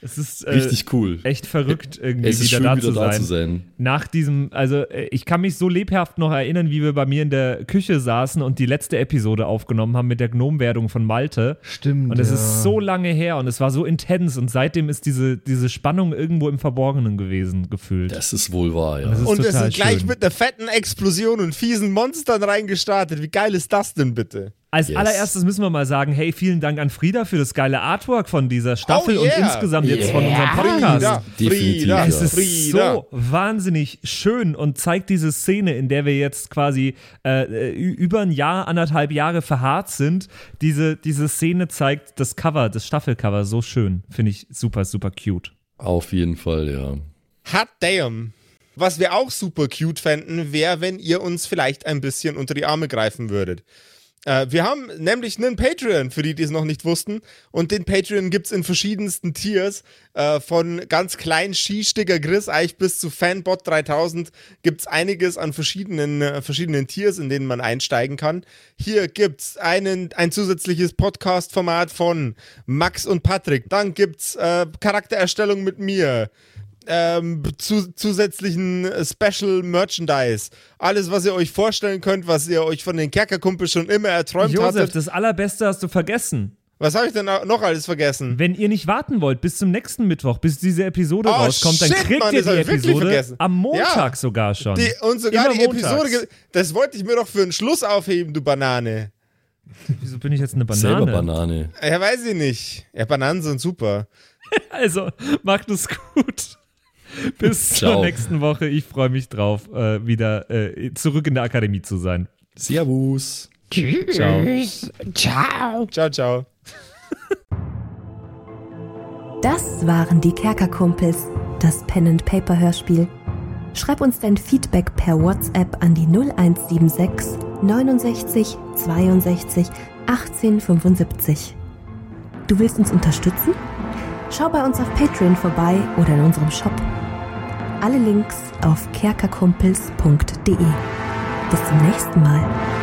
Es ist äh, Richtig cool. echt verrückt, irgendwie Es ist wieder, schön, da, wieder zu da sein. zu sein. Nach diesem, also äh, ich kann mich so lebhaft noch erinnern, wie wir bei mir in der Küche saßen und die letzte Episode aufgenommen haben mit der Gnomwerdung von Malte. Stimmt. Und es ja. ist so lange her und es war so intens und seitdem ist diese, diese Spannung irgendwo im Verborgenen gewesen, gefühlt. Das ist wohl wahr, ja. Und es total ist gleich schön. mit einer fetten Explosion und fiesen Monstern reingestartet. Wie geil ist das denn bitte? Als Yes. allererstes müssen wir mal sagen, hey, vielen Dank an Frieda für das geile Artwork von dieser Staffel Oh yeah. und insgesamt jetzt von unserem Podcast. Frieda, Frieda, ja. Es ist Frieda. so wahnsinnig schön und zeigt diese Szene, in der wir jetzt quasi äh, über ein Jahr, anderthalb Jahre verharrt sind. Diese, diese Szene zeigt das Cover, das Staffelcover so schön. Finde ich super, super cute. Auf jeden Fall, ja. Hot damn. Was wir auch super cute fänden, wäre, wenn ihr uns vielleicht ein bisschen unter die Arme greifen würdet. Äh, wir haben nämlich einen Patreon, für die, die es noch nicht wussten. Und den Patreon gibt's in verschiedensten Tiers. Äh, von ganz klein Skisticker Gris Eich bis zu Fanbot 3000 gibt's einiges an verschiedenen, äh, verschiedenen Tiers, in denen man einsteigen kann. Hier gibt's einen, ein zusätzliches Podcast-Format von Max und Patrick. Dann gibt's äh, Charaktererstellung mit mir ähm, zu, zusätzlichen äh, Special Merchandise. Alles, was ihr euch vorstellen könnt, was ihr euch von den Kerkerkumpels schon immer erträumt Josef, hattet. das Allerbeste hast du vergessen. Was habe ich denn noch alles vergessen? Wenn ihr nicht warten wollt bis zum nächsten Mittwoch, bis diese Episode Oh, rauskommt, dann shit, kriegt Mann, ihr die Episode vergessen. am Montag Ja. sogar schon. Die, und sogar Immer die montags. Episode, das wollte ich mir doch für einen Schluss aufheben, du Banane. Wieso bin ich jetzt eine Selber Banane? Banane. Ja, weiß ich nicht. Ja, Bananen sind super. Also, macht es gut. Bis Ciao. zur nächsten Woche. Ich freue mich drauf, äh, wieder äh, zurück in der Akademie zu sein. Servus. Tschüss. Ciao. Ciao, ciao. Das waren die Kerkerkumpels, das Pen and Paper Hörspiel. Schreib uns dein Feedback per WhatsApp an die 0176 69 62 18 75. Du willst uns unterstützen? Schau bei uns auf Patreon vorbei oder in unserem Shop. Alle Links auf kerkerkumpels.de. Bis zum nächsten Mal.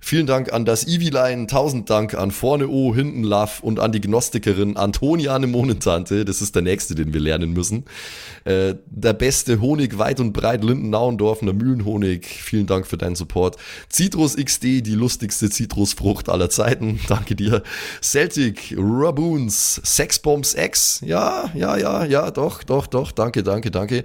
Vielen Dank an das Eviline, tausend Dank an Vorne O, Hinten Love und an die Gnostikerin Antoniane Monentante, das ist der nächste, den wir lernen müssen. Äh, der beste Honig weit und breit, Linden-Nauendorfener Mühlenhonig, vielen Dank für deinen Support. Citrus XD, die lustigste Zitrusfrucht aller Zeiten, danke dir. Celtic, Raboons, Sexbombs X, ja, ja, ja, ja, doch, doch, doch, danke, danke, danke.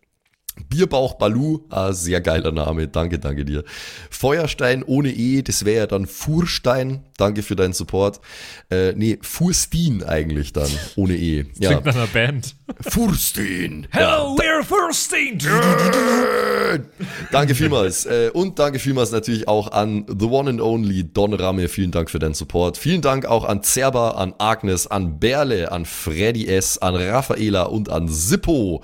Bierbauch Balu, ah, sehr geiler Name, danke, danke dir. Feuerstein ohne E, das wäre ja dann Furstein, danke für deinen Support. Äh, nee, Furstin eigentlich dann, ohne E. Ja, Klingt nach einer Band. Furstin. Hello, we're Firsting! Danke vielmals. Äh, und danke vielmals natürlich auch an The One and Only Don Ramme. Vielen Dank für deinen Support. Vielen Dank auch an Zerba, an Agnes, an Berle, an Freddy S., an Raffaela und an Sippo.